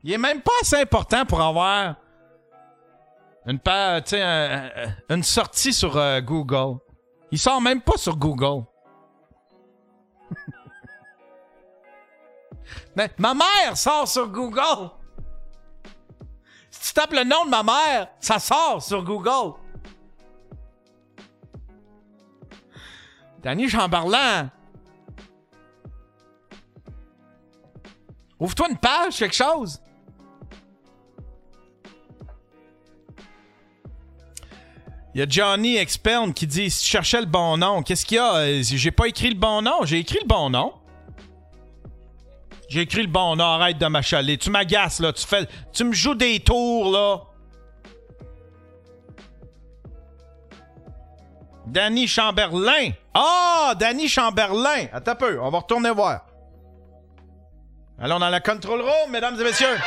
Il est même pas assez important pour avoir une, un- un- une sortie sur euh, Google. Il sort même pas sur Google. Mais ma mère sort sur Google. Si tu tapes le nom de ma mère, ça sort sur Google. Danny Chamberlain. Ouvre-toi une page, quelque chose. Il y a Johnny Expern qui dit si tu cherchais le bon nom, qu'est-ce qu'il y a? Euh, J'ai pas écrit le bon nom. J'ai écrit le bon nom. J'ai écrit le bon nom. Arrête de m'achaler. Tu m'agaces, là. Tu, fais, tu me joues des tours, là. Danny Chamberlain. Ah, Danny Chamberlain. Attends un peu. On va retourner voir. Allons dans la control room, mesdames et messieurs.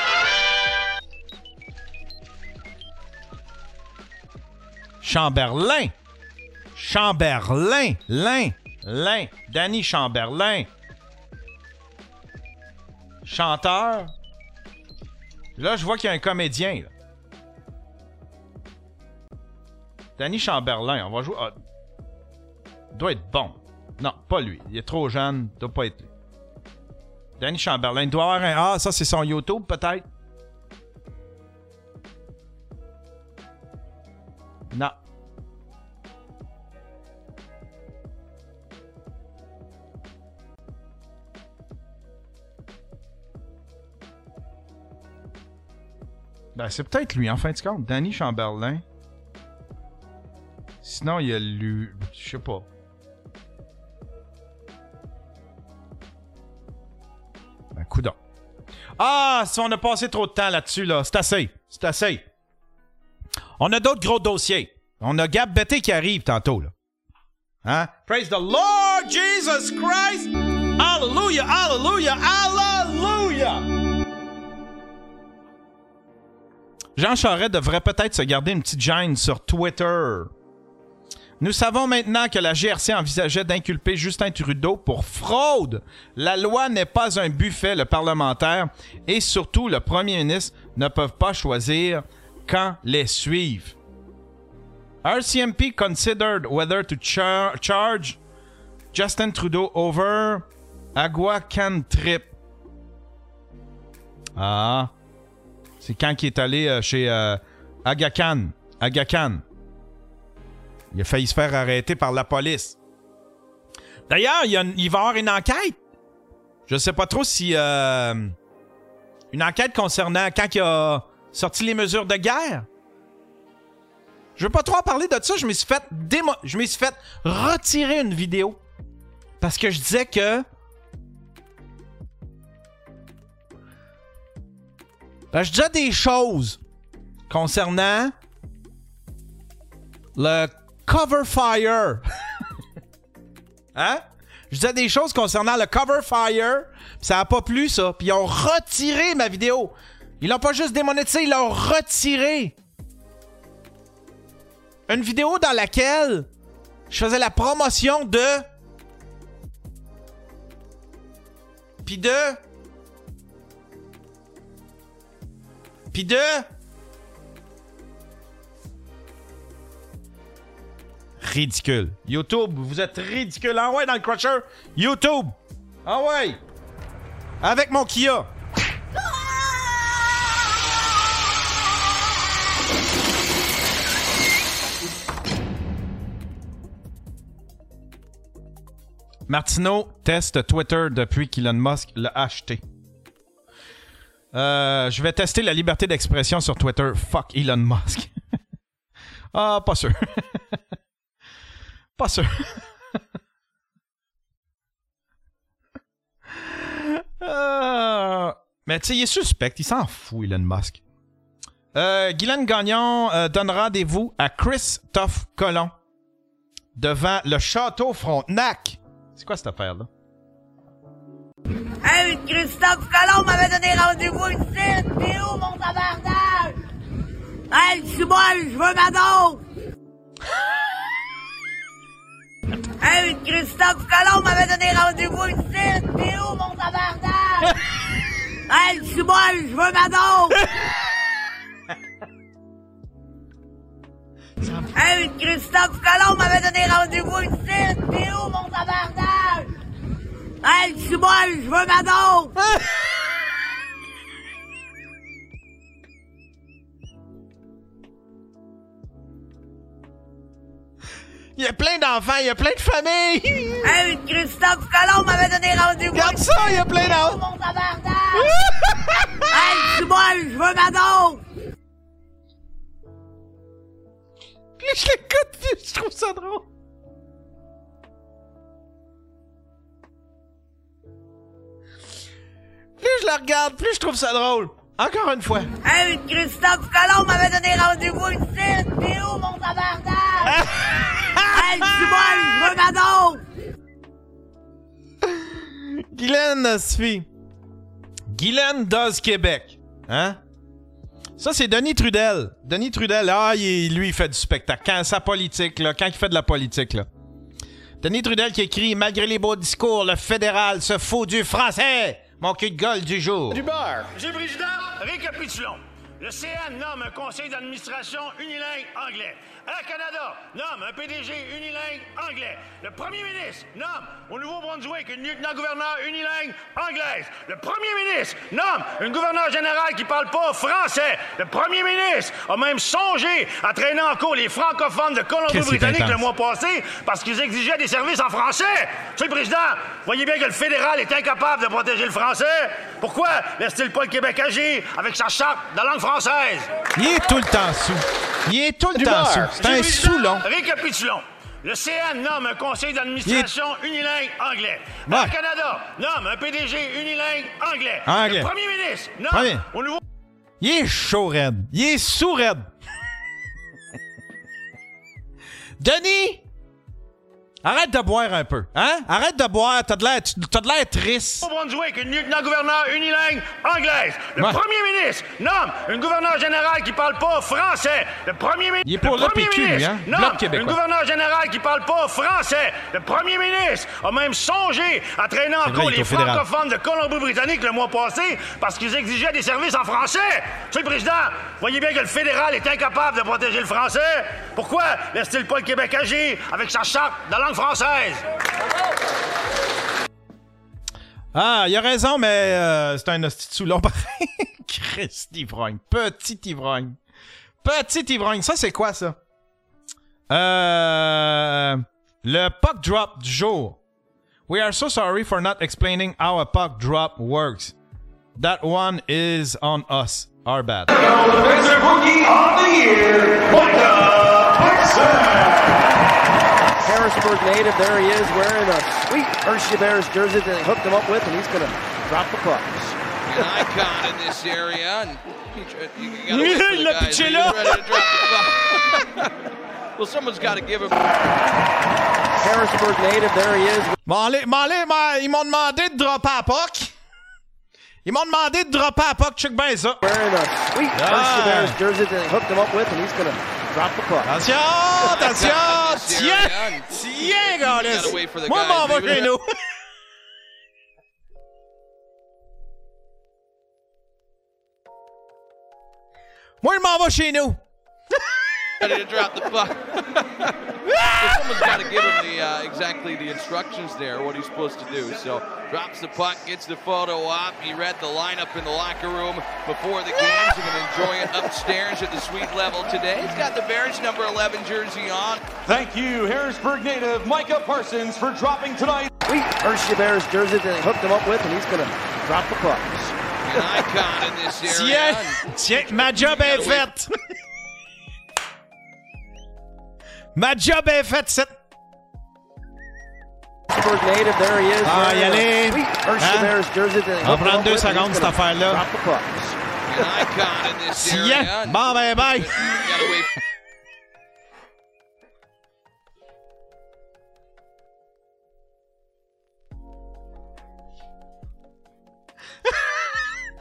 Chamberlain. Chamberlain. Lin. Lin. Danny Chamberlain. Chanteur. Là, je vois qu'il y a un comédien. Danny Chamberlain, on va jouer. ah, doit être bon. Non, pas lui. Il est trop jeune. Doit pas être lui. Danny Chamberlain doit avoir un. Ah, ça, c'est son YouTube, peut-être? Non. Ben, c'est peut-être lui, en fin de compte. Danny Chamberlain. Sinon, il y a lui. Je sais pas. Ben, coudon. Ah, si on a passé trop de temps là-dessus, là, c'est assez. C'est assez. On a d'autres gros dossiers. On a Gab qui arrive tantôt, là. Hein? Praise the Lord Jesus Christ! Hallelujah, hallelujah, hallelujah! Jean Charest devrait peut-être se garder une petite gêne sur Twitter. Nous savons maintenant que la GRC envisageait d'inculper Justin Trudeau pour fraude. La loi n'est pas un buffet, le parlementaire et surtout le premier ministre ne peuvent pas choisir quand les suivre. RCMP considered whether to char- charge Justin Trudeau over Agua Cantrip. Ah. C'est quand il est allé euh, chez euh, Aga Khan. Aga Khan. Il a failli se faire arrêter par la police. D'ailleurs, il, va y avoir une enquête. Je sais pas trop si. euh, une enquête concernant quand il a sorti les mesures de guerre? Je veux pas trop en parler de ça. Je me suis fait démo- je fait retirer une vidéo parce que je disais que je disais des choses concernant le cover fire. hein? Je disais des choses concernant le cover fire. Ça a pas plu, ça. Puis ils ont retiré ma vidéo. Ils l'ont pas juste démonétisé, ils l'ont retiré. Une vidéo dans laquelle je faisais la promotion de. Puis de. Puis de. Ridicule. YouTube, vous êtes ridicule. Ah ouais, dans le crusher. YouTube. Ah ouais. Avec mon Kia. Martineau teste Twitter depuis qu'Elon Musk l'a acheté. Euh, je vais tester la liberté d'expression sur Twitter. Fuck Elon Musk. ah, pas sûr. pas sûr. Euh, mais tu sais, il est suspect. Il s'en fout, Elon Musk. Euh, Guylaine Gagnon euh, donne rendez-vous à Christophe Colomb devant le château Frontenac. C'est quoi cette affaire-là? Hey, Christophe Colomb m'avait donné rendez-vous ici! T'es où, mon tabarnak? Hey, le moi je veux ma dose! hey, Christophe Colomb m'avait donné rendez-vous ici! T'es où, mon tabarnak? hey, le moi je veux ma dose! Hey, Christophe Colomb m'avait donné rendez-vous ici. T'es où, mon tabarnak? Hey, suis moi, je veux ma dose. Il y a plein d'enfants, il y a plein de familles. Hey, Christophe Colomb m'avait donné rendez-vous. Regarde ça, il y a plein d'enfants. Mon tabarnak? hey, suis moi, je veux ma dose. Puis je l'écoute, je trouve ça drôle. Plus je la regarde, plus je trouve ça drôle. Encore une fois. Hey, Christophe Colomb m'avait donné rendez-vous ici. T'es où, mon tabarnak? hey, suis moi, je veux ma. Guylaine suffit. Guylaine does Québec. Hein? Ça, c'est Denis Trudel. Denis Trudel, ah, il lui, il fait du spectacle. Quand sa politique, là, quand il fait de la politique, là. Denis Trudel qui écrit Malgré les beaux discours, le fédéral se fout du français. Mon cul de gueule du jour. Du beurre. Monsieur le Président, récapitulons. Le CN nomme un conseil d'administration unilingue anglais. Air Canada nomme un PDG unilingue anglais. Le premier ministre nomme au Nouveau-Brunswick une lieutenant-gouverneur unilingue anglaise. Le premier ministre nomme une gouverneure générale qui parle pas français. Le premier ministre a même songé à traîner en cours les francophones de Colombie-Britannique le mois passé parce qu'ils exigeaient des services en français. Monsieur le Président, voyez bien que le fédéral est incapable de protéger le français. Pourquoi laisse-t-il pas le Québec agir avec sa charte de langue française? Il est tout le temps sous. Il est tout le temps sous. C'est un le Récapitulons. Le CN nomme un conseil d'administration unilingue anglais. Ouais. Air Canada nomme un PDG unilingue anglais. Anglais. Le premier ministre nomme Premier. au nouveau... Il est chaud, raide. Il est sous raide. Denis! Arrête de boire un peu, hein? Arrête de boire, t'as de l'air, t'as de l'air triste. Nouveau-Brunswick, une lieutenant-gouverneur unilingue anglaise. Le Ouais. premier ministre nomme une gouverneure générale qui parle pas français. Le premier ministre. Il est pour le premier PQ, ministre hein? nomme une gouverneure générale qui parle pas français. Le premier ministre a même songé à traîner en cours les au francophones de Colombie-Britannique le mois passé parce qu'ils exigeaient des services en français. Monsieur le Président, voyez bien que le fédéral est incapable de protéger le français. Pourquoi laisse-t-il pas le Québec agir avec sa charte de langue française? Ah, il a raison, mais euh, c'est un hostie de sous-long pareil. Christ d'ivrogne. Petit ivrogne. Petit ivrogne. Ça, c'est quoi, ça? Euh, le puck drop du jour. We are so sorry for not explaining how a puck drop works. That one is on us. Our bad. Rookie of the Year, Micah Paxson. Harrisburg native, there he is, wearing a sweet Hershey Bears jersey that they hooked him up with, and he's going to drop the puck. An icon in this area. And you, you gotta wait for the Le guys. pitcher Are you là. ready to drop the puck? well, someone's got to give him. Harrisburg native, there he is. Bon, allez, bon, allez, ils m'ont demandé de dropper à puck. Ils m'ont demandé de dropper à puck. Check bien ça. Wearing a sweet ah. Hershey Bears jersey that they hooked him up with, and he's going to drop the puck. Attention, attention, tiens, tiens, the Moi, m'en it chez nous. Moi, je m'en chez nous. Ready to drop the puck. so someone's got to give him the uh, exactly the instructions there, what he's supposed to do. So drops the puck, gets the photo op. He read the lineup in the locker room before the games. He's going to enjoy it upstairs at the suite level today. He's got the Bears number 11 jersey on. Thank you, Harrisburg native Micah Parsons, for dropping tonight. Sweet Hershey Bears jersey that they hooked him up with, and he's going to drop the pucks. An icon in this area. Tiens, tiens, ma job est faite. ma job est faite, c'est... Harrisburg native, there he is. Ah, y aller. Hein? On va prendre deux secondes, cette affaire-là. Tiens, bon, ben, bye.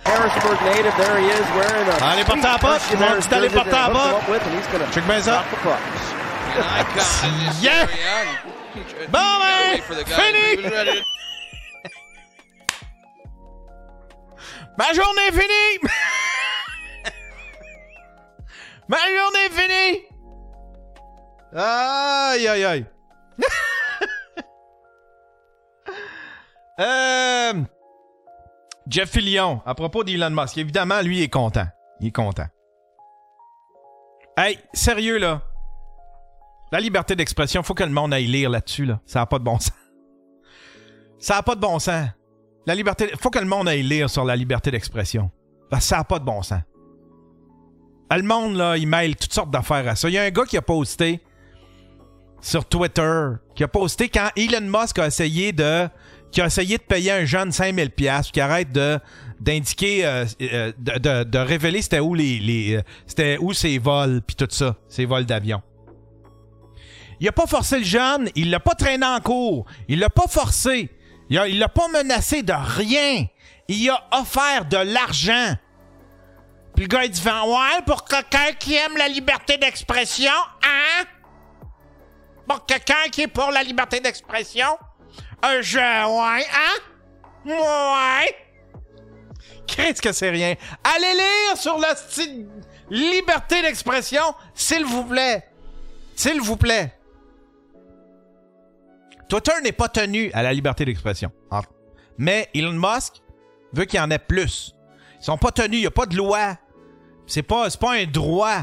Harrisburg native, there he is, wearing a Allez, porter à Bears dit d'aller jersey that porter à he's gonna Check bien ça. Yeah. Bon, ben, fini. Ma journée est finie! Ma journée est finie! Aïe, aïe, aïe. Euh, Jeff Fillion, à propos d'Elon Musk, évidemment, lui, il est content. Il est content. Hey, sérieux, là. La liberté d'expression, faut que le monde aille lire là-dessus, là. Ça n'a pas de bon sens. Ça n'a pas de bon sens. La liberté. Faut que le monde aille lire sur la liberté d'expression. Que ça n'a pas de bon sens. Ah, Le monde, là, il mêle toutes sortes d'affaires à ça. Il y a un gars qui a posté sur Twitter, qui a posté quand Elon Musk a essayé de qui a essayé de payer un jeune 5000 pièces qui arrête de d'indiquer euh, euh, de, de- de révéler c'était où les, les euh, c'était où ses vols puis tout ça, ses vols d'avion. Il a pas forcé le jeune, il l'a pas traîné en cours, il l'a pas forcé, il a, l'a pas menacé de rien. Il a offert de l'argent. Puis le gars il dit ouais pour quelqu'un qui aime la liberté d'expression, hein? Pour quelqu'un qui est pour la liberté d'expression, un jeu, ouais, hein? Ouais. Qu'est-ce que c'est rien? Allez lire sur le style liberté d'expression, s'il vous plaît. S'il vous plaît. Twitter n'est pas tenu à la liberté d'expression. En- Mais Elon Musk veut qu'il y en ait plus. Ils sont pas tenus, il n'y a pas de loi. C'est pas, pas un droit,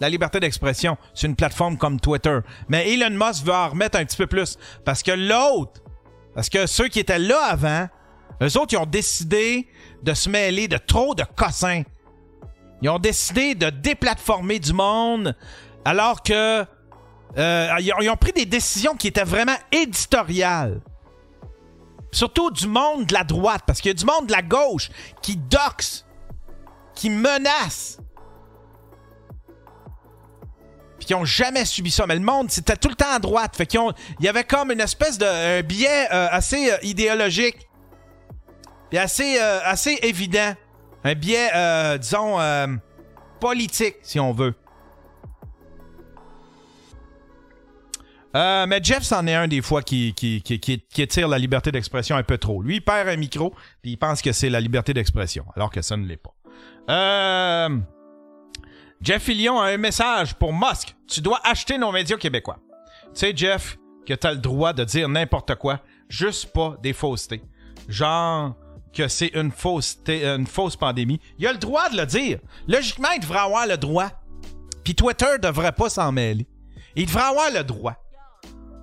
la liberté d'expression, sur une plateforme comme Twitter. Mais Elon Musk veut en remettre un petit peu plus. Parce que l'autre, parce que ceux qui étaient là avant, eux autres, ils ont décidé de se mêler de trop de cossins. Ils ont décidé de déplatformer du monde alors que euh, ils, ont, pris des décisions qui étaient vraiment éditoriales. Surtout du monde de la droite, parce qu'il y a du monde de la gauche qui doxe, qui menace. Puis qui ont jamais subi ça. Mais le monde, c'était tout le temps à droite. Fait qu'ils il y avait comme une espèce de un biais euh, assez euh, idéologique. Puis assez, assez évident. Un biais, disons, politique, si on veut. Euh, mais Jeff, c'en est un des fois qui, qui, la liberté d'expression un peu trop. Lui, il perd un micro, puis il pense que c'est la liberté d'expression, alors que ça ne l'est pas. Euh, Jeff Fillion a un message pour Musk. Tu dois acheter nos médias québécois. Tu sais, Jeff, que t'as le droit de dire n'importe quoi, juste pas des faussetés. Genre que c'est une fausse, une fausse pandémie. Il a le droit de le dire. Logiquement, il devrait avoir le droit. Puis Twitter devrait pas s'en mêler. Il devrait avoir le droit.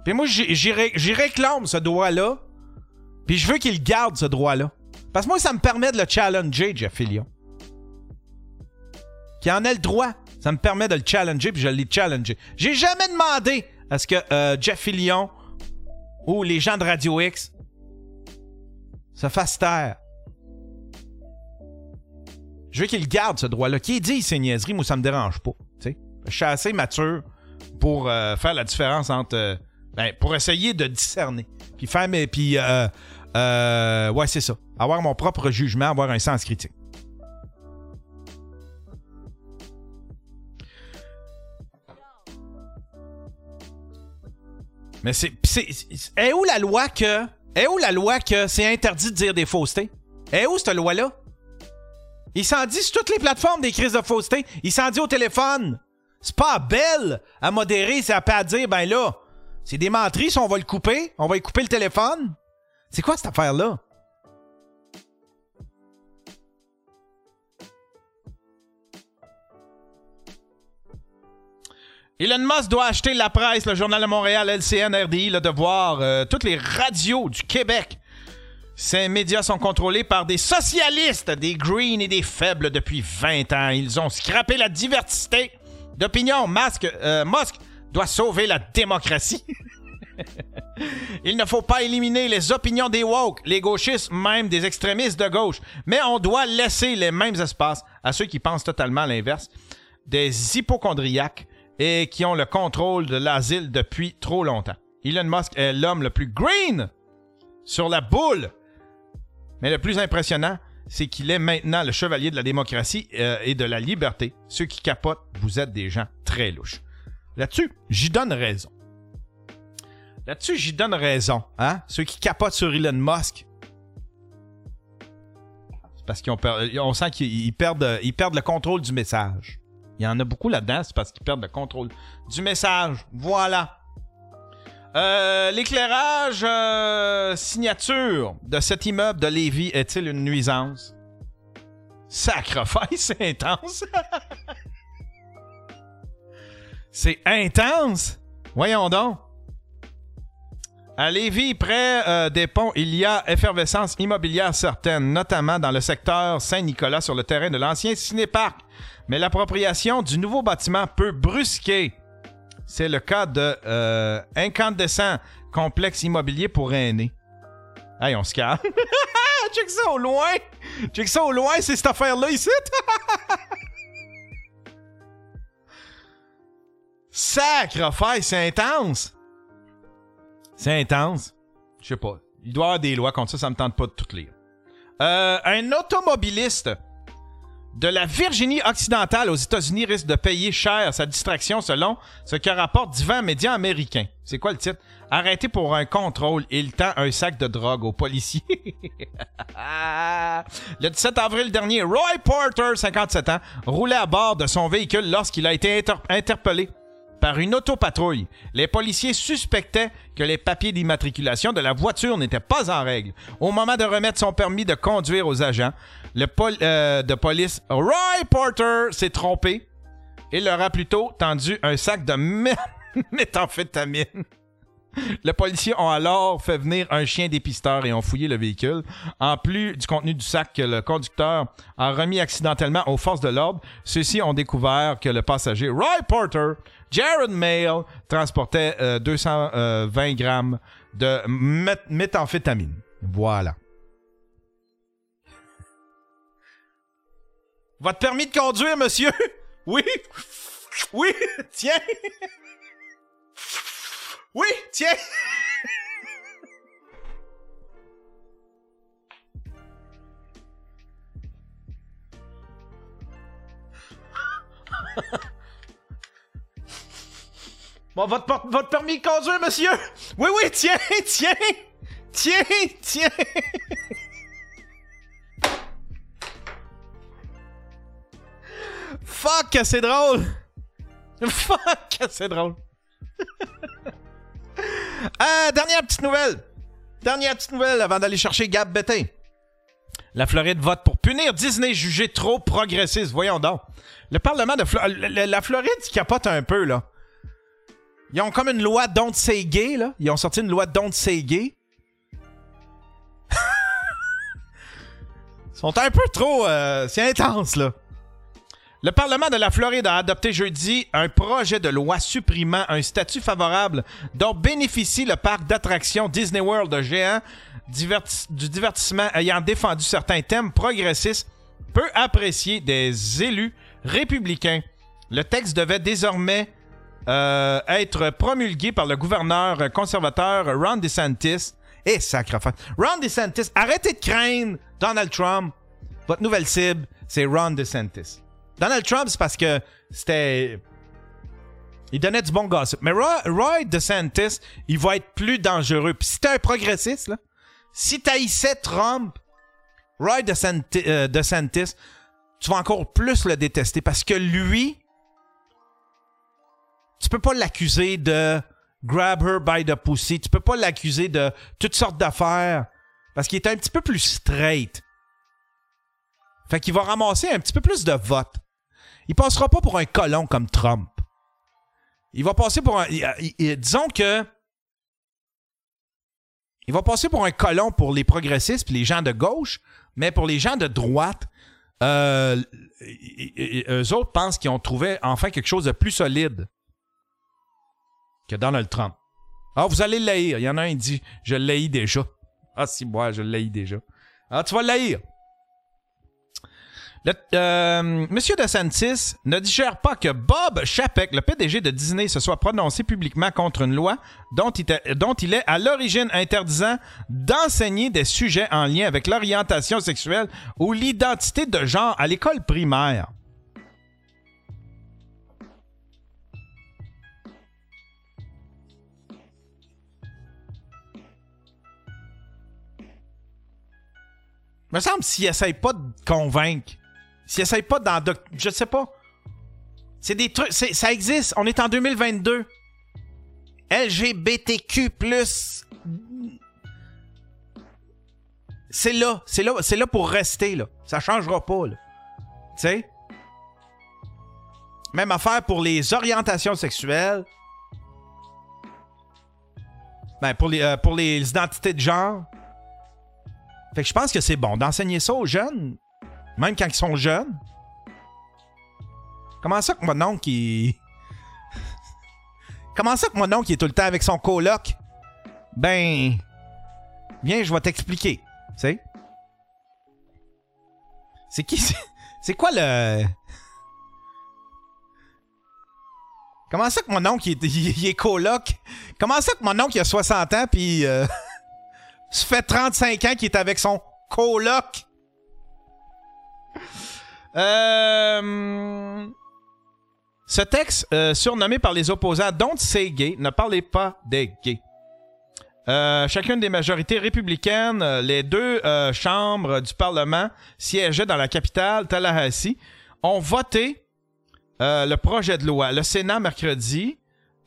Puis moi, j'y j'y ré- j'y réclame ce droit-là. Puis je veux qu'il garde ce droit-là. Parce que moi, ça me permet de le challenger, Jeff Fillion. Qu'il en ait le droit. Ça me permet de le challenger, puis je l'ai challengé. J'ai jamais demandé à ce que euh, Jeff Fillion ou les gens de Radio X se fassent taire. Je veux qu'il garde ce droit-là. Qui dit ces niaiseries, moi, ça me dérange pas. tu sais. Je suis assez mature pour euh, faire la différence entre. euh, ben, pour essayer de discerner. Puis faire mes. Puis. Euh, euh, ouais, c'est ça. Avoir mon propre jugement, avoir un sens critique. Mais c'est. c'est- Est où la loi que. Est où la loi que c'est interdit de dire des faussetés? Est où cette loi-là? Il s'en dit sur toutes les plateformes des crises de fausseté. Il s'en dit au téléphone. C'est pas Belle à modérer, c'est à pas dire, ben là, c'est des menteries, si on va le couper. On va y couper le téléphone. C'est quoi cette affaire-là? Elon Musk doit acheter la presse, le Journal de Montréal, LCN, RDI, le Devoir, euh, toutes les radios du Québec. Ces médias sont contrôlés par des socialistes, des greens et des faibles depuis 20 ans. Ils ont scrappé la diversité d'opinion. Euh, Musk doit sauver la démocratie. Il ne faut pas éliminer les opinions des woke, les gauchistes, même des extrémistes de gauche, mais on doit laisser les mêmes espaces à ceux qui pensent totalement l'inverse, des hypochondriaques et qui ont le contrôle de l'asile depuis trop longtemps. Elon Musk est l'homme le plus green sur la boule. Mais le plus impressionnant, c'est qu'il est maintenant le chevalier de la démocratie euh, et de la liberté. Ceux qui capotent, vous êtes des gens très louches. Là-dessus, j'y donne raison. Là-dessus, j'y donne raison. Hein? Ceux qui capotent sur Elon Musk. C'est parce qu'on on sent qu'ils ils perdent, le contrôle du message. Il y en a beaucoup là-dedans, c'est parce qu'ils perdent le contrôle du message. Voilà. Euh, L'éclairage euh, signature de cet immeuble de Lévis est-il une nuisance? Sacrifice, intense. C'est intense. Voyons donc. À Lévis, près euh, des ponts, il y a effervescence immobilière certaine, notamment dans le secteur Saint-Nicolas sur le terrain de l'ancien cinéparc. Mais l'appropriation du nouveau bâtiment peut brusquer. C'est le cas de euh, incandescent complexe immobilier pour aînés. Hey, on se calme. Check ça au loin. Check ça au loin, c'est cette affaire-là ici. Sacrifice, c'est intense. C'est intense. Je sais pas. Il doit y avoir des lois contre ça, ça me tente pas de tout lire. Euh, un automobiliste de la Virginie occidentale aux États-Unis risque de payer cher sa distraction selon ce que rapportent divers médias américains. C'est quoi le titre? Arrêté pour un contrôle, il tend un sac de drogue aux policiers. le 17 avril dernier, Roy Porter, 57 ans, roulait à bord de son véhicule lorsqu'il a été inter- interpellé par une autopatrouille. Les policiers suspectaient que les papiers d'immatriculation de la voiture n'étaient pas en règle. Au moment de remettre son permis de conduire aux agents, le euh, de police Roy Porter s'est trompé et leur a plutôt tendu un sac de mé- méthamphétamine. Les policiers ont alors fait venir un chien dépisteur et ont fouillé le véhicule. En plus du contenu du sac que le conducteur a remis accidentellement aux forces de l'ordre, ceux-ci ont découvert que le passager Roy Porter, Jared Mail, transportait euh, 220 grammes de mét- méthamphétamine. Voilà. Votre permis de conduire, monsieur? Oui? Oui? Tiens! Oui, tiens! Bon, votre, votre permis de conduire, monsieur? Oui, oui, tiens, tiens! Tiens, tiens! Fuck, c'est drôle! Fuck, c'est drôle! Euh, dernière petite nouvelle. Dernière petite nouvelle avant d'aller chercher Gab Bettin. La Floride vote pour punir Disney jugé trop progressiste. Voyons donc. Le Parlement de. La Floride capote un peu, là. Ils ont comme une loi Don't Say Gay, là. Ils ont sorti une loi Don't Say Gay. Ils sont un peu trop. euh, c'est intense, là. Le Parlement de la Floride a adopté jeudi un projet de loi supprimant un statut favorable dont bénéficie le parc d'attractions Disney World géant du divertissement ayant défendu certains thèmes progressistes peu appréciés des élus républicains. Le texte devait désormais euh, être promulgué par le gouverneur conservateur Ron DeSantis. Et sacrifice. Ron DeSantis, arrêtez de craindre Donald Trump. Votre nouvelle cible, c'est Ron DeSantis. Donald Trump, c'est parce que c'était. Il donnait du bon gossip. Mais Roy, Roy DeSantis, il va être plus dangereux. Puis si t'es un progressiste, là, si t'haïssais Trump, Roy DeSanti- euh, DeSantis, tu vas encore plus le détester parce que lui, tu peux pas l'accuser de grab her by the pussy. Tu peux pas l'accuser de toutes sortes d'affaires parce qu'il est un petit peu plus straight. Fait qu'il va ramasser un petit peu plus de votes. Il passera pas pour un colon comme Trump. Il va passer pour un. il- disons que. Il va passer pour un colon pour les progressistes puis les gens de gauche, mais pour les gens de droite, euh, i- eux autres pensent qu'ils ont trouvé enfin quelque chose de plus solide que Donald Trump. Ah, vous allez l'haïr. Il y en a un qui dit Je l'haïs déjà. Ah, si, moi, je l'haïs déjà. Ah, tu vas l'haïr. Euh, Monsieur DeSantis ne digère pas que Bob Chapek, le PDG de Disney, se soit prononcé publiquement contre une loi dont il, est à l'origine interdisant d'enseigner des sujets en lien avec l'orientation sexuelle ou l'identité de genre à l'école primaire. me semble s'il essaye pas de convaincre s'ils essayent pas doc- Je sais pas. C'est des trucs. Ça existe. On est en 2022. LGBTQ. C'est là. C'est là, là pour rester. Là. Ça changera pas. là. Tu sais? Même affaire pour les orientations sexuelles. Ben, pour les, euh, pour les identités de genre. Fait que je pense que c'est bon d'enseigner ça aux jeunes, même quand ils sont jeunes. Comment ça que mon oncle, il... Comment ça que mon oncle, il est tout le temps avec son coloc? Ben... Viens, je vais t'expliquer. Tu sais? C'est qui... c'est- C'est quoi le... Comment ça que mon oncle, il est, il est coloc? Comment ça que mon oncle, il a 60 ans, puis... euh, ça fait 35 ans qu'il est avec son coloc? Euh, Ce texte, euh, surnommé par les opposants Don't Say Gay, ne parlez pas des gays. Euh, chacune des majorités républicaines, les deux chambres du Parlement siégeaient dans la capitale, Tallahassee, ont voté le projet de loi. Le Sénat, mercredi,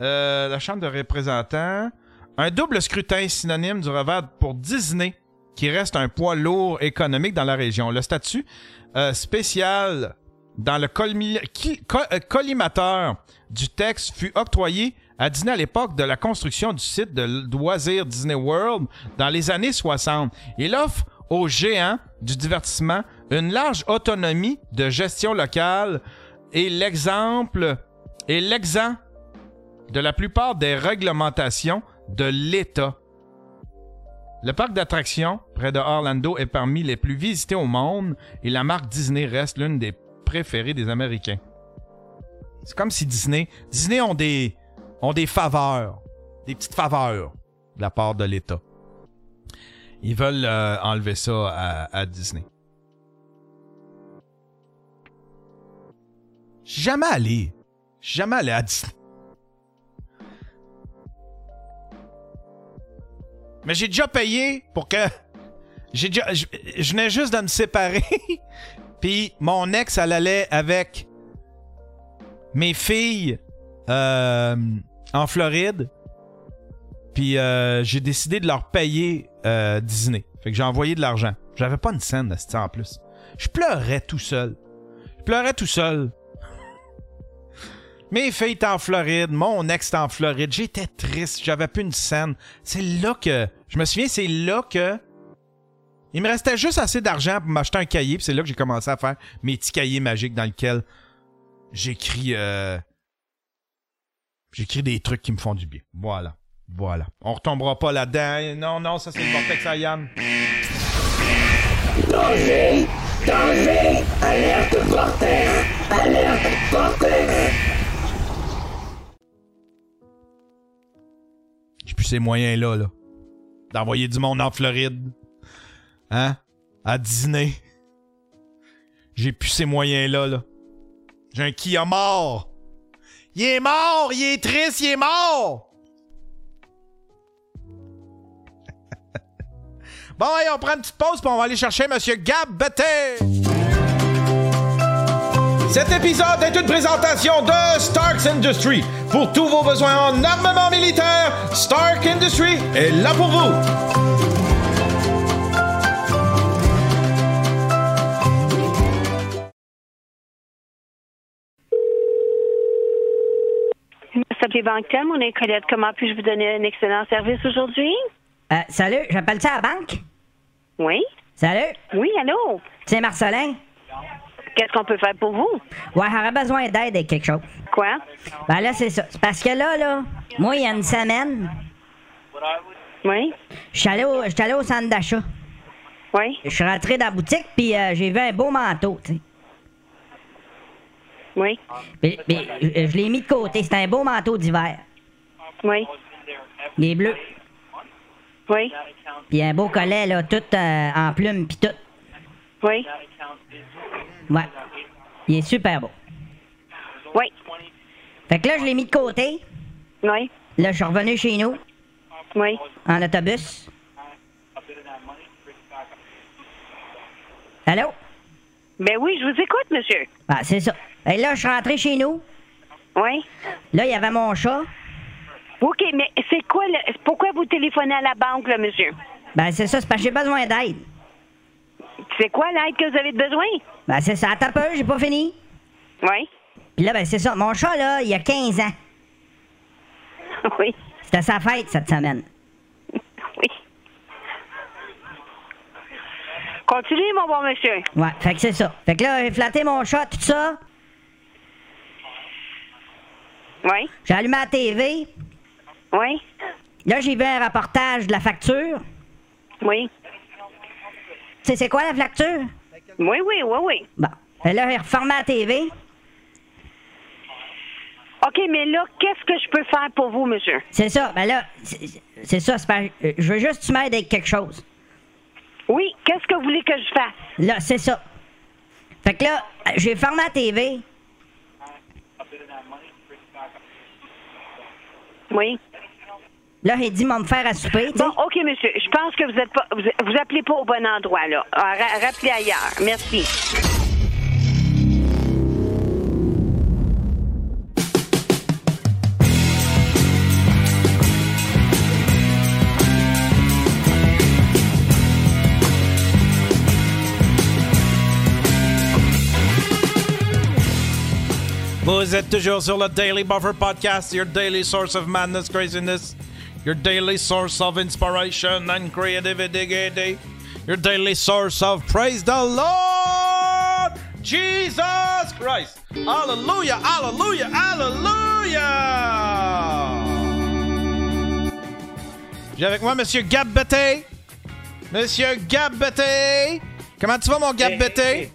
la Chambre de représentants, un double scrutin synonyme du revers pour Disney, qui reste un poids lourd économique dans la région. Le statut euh, spécial dans le euh, collimateur du texte fut octroyé à Disney à l'époque de la construction du site de loisirs Disney World dans les années 60. Il offre aux géants du divertissement une large autonomie de gestion locale et l'exemple et l'exempt de la plupart des réglementations de l'État. Le parc d'attractions près de Orlando est parmi les plus visités au monde et la marque Disney reste l'une des préférées des Américains. C'est comme si Disney, Disney ont des, ont des faveurs, des petites faveurs de la part de l'État. Ils veulent euh, enlever ça à, Disney. Jamais allé. Je suis jamais allé à Disney. Mais j'ai déjà payé pour que. J'ai déjà. Je, venais juste de me séparer. Puis mon ex, elle allait avec mes filles euh, en Floride. Puis euh, j'ai décidé de leur payer euh, Disney. Fait que j'ai envoyé de l'argent. J'avais pas une scène de en plus. Je pleurais tout seul. Je pleurais tout seul. Mes filles étaient en Floride, mon ex était en Floride. J'étais triste, j'avais plus une scène. C'est là que. Je me souviens, c'est là que. Il me restait juste assez d'argent pour m'acheter un cahier, puis c'est là que j'ai commencé à faire mes petits cahiers magiques dans lesquels j'écris. euh, J'écris des trucs qui me font du bien. Voilà. Voilà. On retombera pas là-dedans. Non, non, ça c'est le vortex Yann. Danger! Danger! Alerte vortex! Alerte vortex! J'ai plus ces moyens-là, là. D'envoyer du monde en Floride. Hein? À Disney. J'ai plus ces moyens-là, là. J'ai un qui a mort. Il est mort! Il est triste, il est mort! bon, hey, on prend une petite pause, puis on va aller chercher Monsieur Gab Betté. Cet épisode est une présentation de Starks Industry. Pour tous vos besoins en armement militaire, Stark Industry est là pour vous. S'appeler Banquetel, mon est Colette. Comment puis-je vous donner un excellent service aujourd'hui? Euh, salut, j'appelle ça à la banque? Oui? Salut? Oui, allô? C'est Marcelin? Qu'est-ce qu'on peut faire pour vous? Ouais, j'aurais besoin d'aide avec quelque chose. Quoi? Ben là, c'est ça. C'est parce que là, là, moi, il y a une semaine. Oui? Je suis allé au, allé au centre d'achat. Oui? Je suis rentré dans la boutique, puis euh, j'ai vu un beau manteau, tu sais. Oui? Puis- puis, je l'ai mis de côté. C'est un beau manteau d'hiver. Oui? Il est bleu. Oui? Puis un beau collet, là, tout euh, en plumes, puis tout. Oui? Ouais. Il est super beau. Oui? Fait que là, je l'ai mis de côté. Oui? Là, je suis revenu chez nous. Oui? En autobus. Allô? Ben oui, je vous écoute, monsieur. Ah, c'est ça. Et là, je suis rentré chez nous. Oui. Là, il y avait mon chat. OK, mais c'est quoi le... Pourquoi vous téléphonez à la banque, là, monsieur? Ben, c'est ça, c'est parce que j'ai besoin d'aide. C'est quoi l'aide que vous avez besoin? Ben, c'est ça. Attends un peu, j'ai pas fini. Oui. Puis là, ben, c'est ça. Mon chat, là, il a 15 ans. Oui. C'était sa fête cette semaine. Oui. Continuez, mon bon monsieur. Ouais, fait que c'est ça. Fait que là, j'ai flatté mon chat, tout ça. Oui. J'ai allumé la TV. Oui. Là, j'ai vu un reportage de la facture. Oui. Tu sais, c'est quoi la facture? Oui, oui, oui, oui. Bon. Fait là, j'ai reformé la TV. OK, mais là, qu'est-ce que je peux faire pour vous, monsieur? C'est ça. Ben là, c'est ça. pas- euh, Je veux juste que tu m'aides avec quelque chose. Oui, qu'est-ce que vous voulez que je fasse? Là, c'est ça. Fait que là, j'ai fermé la TV. Oui. Là, j'ai dit, m'en me faire à souper. Bon, OK, monsieur. Je pense que vous êtes pas. Vous, vous appelez pas au bon endroit, là. Ah, ra- rappelez ailleurs. Merci. Vous êtes toujours sur le Daily Buffer Podcast, your daily source of madness, craziness, your daily source of inspiration and creativity, your daily source of praise the Lord Jesus Christ. Hallelujah, hallelujah, hallelujah. J'ai avec moi Monsieur Gab Betté. Monsieur Gab Betté. Comment tu vas, mon Gab Betté?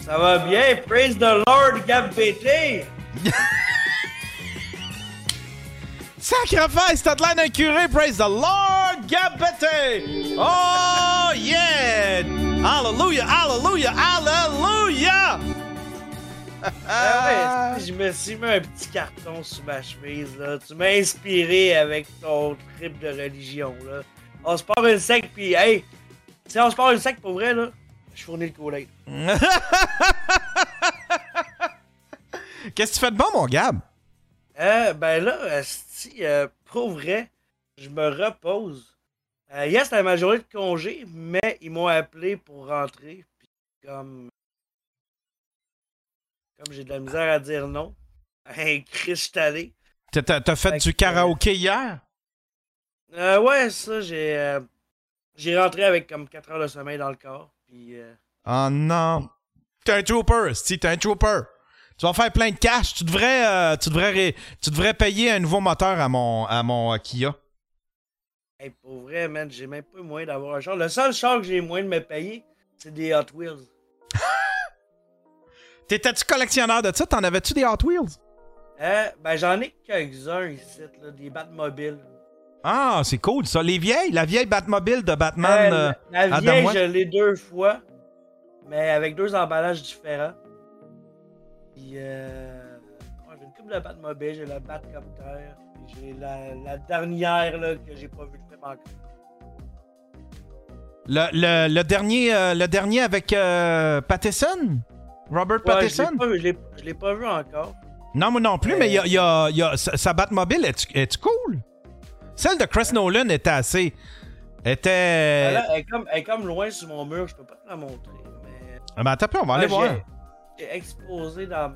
Ça va bien, praise the Lord, Gab BT. Sacrifice, t'as de l'air d'un curé, praise the Lord, Gab Betté. Oh yeah! Hallelujah, hallelujah, hallelujah! Ah ouais, je me suis mis un petit carton sous ma chemise, là? Tu m'as inspiré avec ton trip de religion, là. On se part une sec, puis hey, si on se part une sec pour vrai, là, je fournis le kool Qu'est-ce que tu fais de bon, mon Gab? Euh, ben là, si, euh, pour vrai, je me repose. Euh, hier, c'était ma journée de congé, mais ils m'ont appelé pour rentrer. Puis comme. Comme j'ai de la misère à dire non, un cristalé. T'as- fait du karaoké hier? Euh, ouais, ça, j'ai. euh, j'ai rentré avec comme 4 heures de sommeil dans le corps. Puis. euh, Oh non. T'es un trooper, si t'es un trooper. Tu vas faire plein de cash. Tu devrais, euh, tu devrais, ré- tu devrais payer un nouveau moteur à mon, à mon euh, Kia. hey, pour vrai, man, j'ai même pas moyen d'avoir un char. Le seul char que j'ai moyen de me payer, c'est des Hot Wheels. T'étais-tu collectionneur de ça? T'en avais-tu des Hot Wheels? Euh, ben, j'en ai quelques-uns ici, là, des Batmobiles. Ah, c'est cool ça. Les vieilles, la vieille Batmobile de Batman. Euh, la la vieille, je l'ai deux fois, mais avec deux emballages différents. Puis, euh, ouais, j'ai une coupe de Batmobile, j'ai le Batcopter, puis j'ai la, la dernière là, que j'ai pas vu le film encore. Le, le- le dernier, euh, le dernier avec euh? Robert Ouais, je l'ai pas l'ai- pas vu encore. Non, moi non plus, mais il y a, il y a- y a- sa, Batmobile, est-tu est cool? Celle de Chris Nolan était assez. Était. Elle, elle est comme, elle est comme loin sur mon mur, je peux pas te la montrer. Mais... Ah, ben, on va aller Ouais, voir. Exposé dans.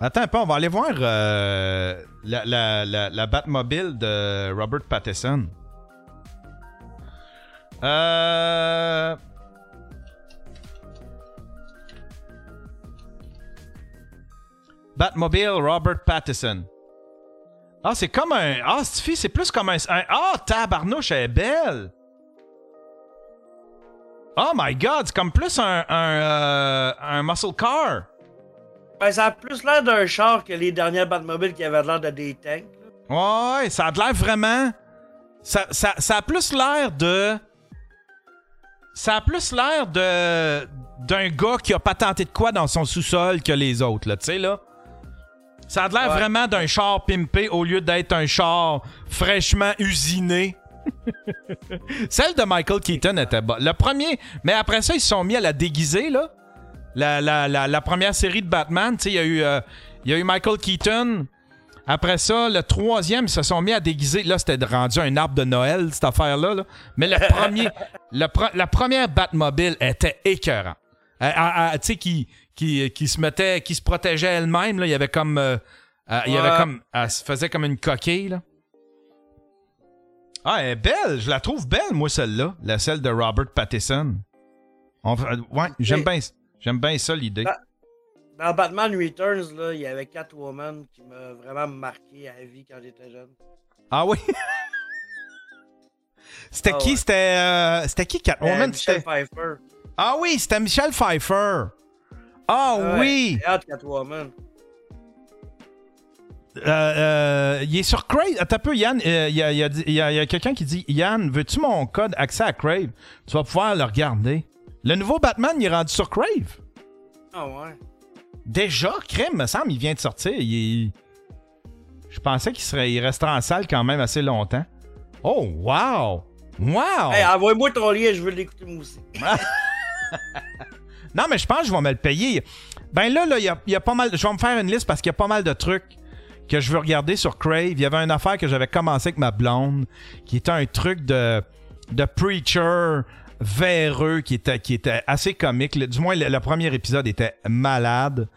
Attends un on va aller voir euh, la, la, la, Batmobile de Robert Pattinson. Euh. Batmobile Robert Pattinson. Ah, c'est comme un. Ah, fille, c'est plus comme un. un- Ah, tabarnouche, elle est belle! Oh my god, c'est comme plus un, un, euh, un muscle car. Ben, ça a plus l'air d'un char que les dernières Batmobiles qui avaient l'air de des tanks. Ouais, ça a l'air vraiment. Ça, ça, ça a plus l'air de. Ça a plus l'air de. d'un gars qui a patenté de quoi dans son sous-sol que les autres, là, tu sais, là. Ça a l'air Ouais. vraiment d'un char pimpé au lieu d'être un char fraîchement usiné. Celle de Michael Keaton était bonne. Le premier, mais après ça, ils se sont mis à la déguiser, là. La, la- la- la première série de Batman, tu sais, il y, a eu, euh, y a eu Michael Keaton. Après ça, le troisième, ils se sont mis à déguiser. Là, c'était rendu un arbre de Noël, cette affaire-là. là. Mais le premier, le pre- la première Batmobile était écœurant. Euh, euh, tu sais, qui, qui, qui se mettait, qui se protégeait elle-même. là. Il y avait comme. euh, euh, il y avait comme. Elle se faisait comme une coquille, là. Ah, elle est belle. Je la trouve belle, moi, celle-là. La celle de Robert Pattinson. On- euh, ouais, j'aime bien, j'aime bien ça, l'idée. Dans Batman Returns, là, il y avait Catwoman qui m'a vraiment marqué à vie quand j'étais jeune. Ah oui? C'était Ah qui? ouais. C'était euh, c'était qui Catwoman? Euh, Michel Pfeiffer. Ah oui, c'était Michel Pfeiffer. Ah Ouais, oui! Catwoman. Euh, euh, il est sur Crave. Attends un peu, Yann. euh, Il y a, il y a- il y a- il y a quelqu'un qui dit Yann, veux-tu mon code accès à Crave? Tu vas pouvoir le regarder. Le nouveau Batman, il est rendu sur Crave. Ah ouais. Déjà, Crème, me semble, il vient de sortir. Il Je pensais qu'il serait, il resterait en salle quand même assez longtemps. Oh, wow! Wow! Hey, envoie-moi ton lien, je veux l'écouter moi aussi. Non, mais je pense que je vais me le payer. Ben là, là, il y a, il y a pas mal. Je vais me faire une liste parce qu'il y a pas mal de trucs que je veux regarder sur Crave. Il y avait une affaire que j'avais commencé avec ma blonde, qui était un truc de, de preacher véreux qui était, qui était assez comique. Du moins, le, premier épisode était malade.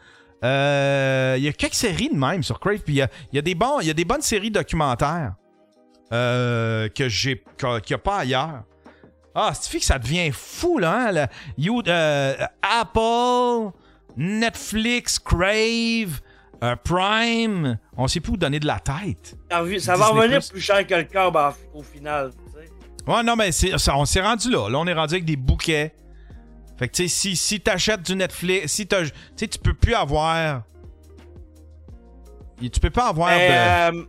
Euh, Il y a quelques séries de même sur Crave. Puis il y a, des y a des bonnes séries documentaires euh, que j'ai qu'il n'y a pas ailleurs. Ah, c'est que ça devient fou, là. Hein? euh, Apple, Netflix, Crave, euh, Prime. On sait plus où donner de la tête. Ça va- Ça va Disney+. revenir plus cher que le câble en- au final. Ouais, non, mais ça, on s'est rendu là. Là, on est rendu avec des bouquets. Fait que, tu sais, si, si t'achètes du Netflix, si t'as. Tu sais, tu peux plus avoir. Tu peux pas avoir Mais, de. euh,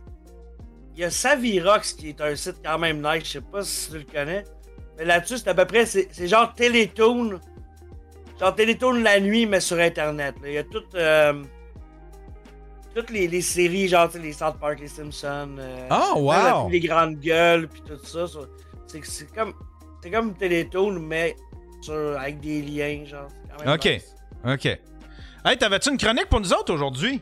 Il y a Savirox qui est un site quand même nice, je sais pas si tu le connais. Mais là-dessus, c'est à peu près, c'est genre Télétoon. Genre Télétoon la nuit, mais sur Internet. là. Il y a toutes, euh, toutes les, les séries, genre tu sais, les South Park, les Simpsons. euh, Oh, wow! Les grandes gueules, puis tout ça. ça. C'est comme, c'est comme Télétoon, mais sur, avec des liens, genre. c'est quand même Ok. nice. Ok. Hey, t'avais-tu une chronique pour nous autres aujourd'hui?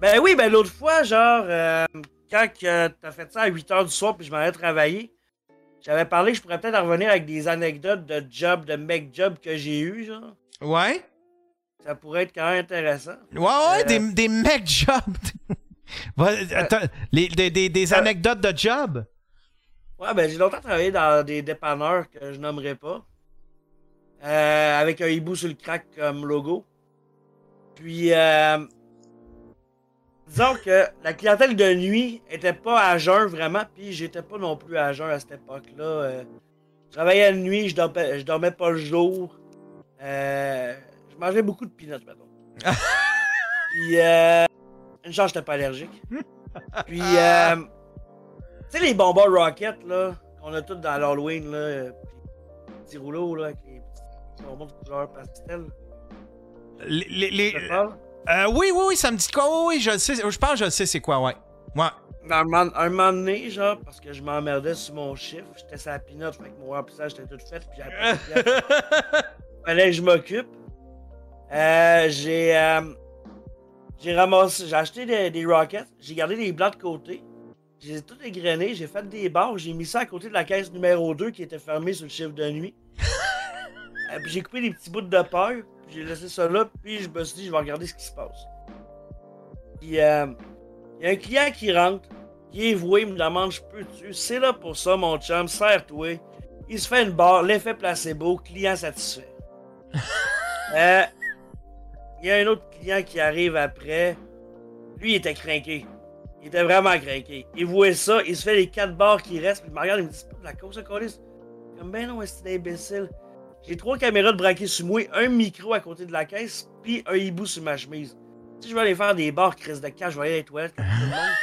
Ben oui, ben l'autre fois, genre, euh, quand t'as fait ça à 8 h du soir puis je m'en allais travailler, j'avais parlé que je pourrais peut-être en revenir avec des anecdotes de job, de mec job que j'ai eu, genre. Ouais. Ça pourrait être quand même intéressant. Ouais, ouais, Euh, des, des mec jobs. Attends, les- des, des- des anecdotes de job? Ouais, ben j'ai longtemps travaillé dans des dépanneurs que je nommerai pas. Euh, avec un hibou sur le crack comme logo. Puis, euh, disons que la clientèle de nuit était pas à jeun vraiment, puis j'étais pas non plus à jeun à cette époque-là. Euh, je travaillais la nuit, je dormais, je dormais pas le jour. Euh, je mangeais beaucoup de peanuts, mettons. puis, euh, une chance, j'étais pas allergique. Puis, euh, tu sais, les bonbons Rocket, là, qu'on a tous dans l'Halloween, là, puis les petits rouleaux, là, avec les petits bonbons de couleur pastel. Les, les-? Euh, oui, oui, oui, ça me dit quoi? Oui, oui, je le sais. Je pense que je sais c'est quoi, ouais. Ouais. Un, moment- un moment donné, genre, parce que je m'emmerdais sur mon chiffre, j'étais sur la pinote, fait que mon remplissage était tout fait, puis j'avais pas de pièces. Fallait que je m'occupe. Euh, j'ai, euh, j'ai ramassé, j'ai acheté des, des Rockets, j'ai gardé les blancs de côté, je les ai tout égrenés, j'ai fait des barres, j'ai mis ça à côté de la caisse numéro 2 qui était fermée sur le chiffre de nuit. Euh, puis j'ai coupé des petits bouts de peur, j'ai laissé ça là, puis je me suis dit, je vais regarder ce qui se passe. Puis, euh, il y a un client qui rentre, qui est voué, il me demande, je peux-tu? C'est là pour ça, mon chum, serre-toi. Il se fait une barre, l'effet placebo, client satisfait. Euh, Il y a un autre client qui arrive après. Lui, il était craqué. Il était vraiment craqué. Il voit ça, il se fait les quatre barres qui restent, puis il me regarde, il me dit, c'est pas de la cause, ça, Colis. Comme, ben non, c'est imbécile. J'ai trois caméras de braquées sur moi, un micro à côté de la caisse, puis un hibou sur ma chemise. Si je vais aller faire des bars, crise de cash, je vais aller dans les toilettes comme tout le monde.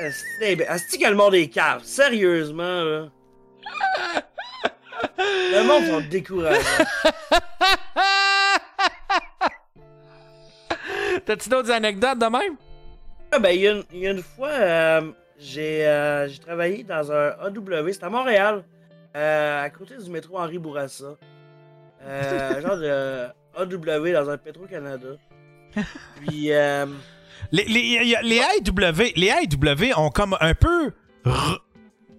Asti, ben, asti que le monde est cave. Sérieusement, là. Le monde sont découragés. T'as-tu d'autres anecdotes de même? Ah, ben, il y, a une- il y a une fois, euh, j'ai euh, j'ai travaillé dans un AW, c'était à Montréal, euh, à côté du métro Henri Bourassa. Euh, genre de AW dans un Petro-Canada. Puis, euh, Les, les, les AEW ont comme un peu re-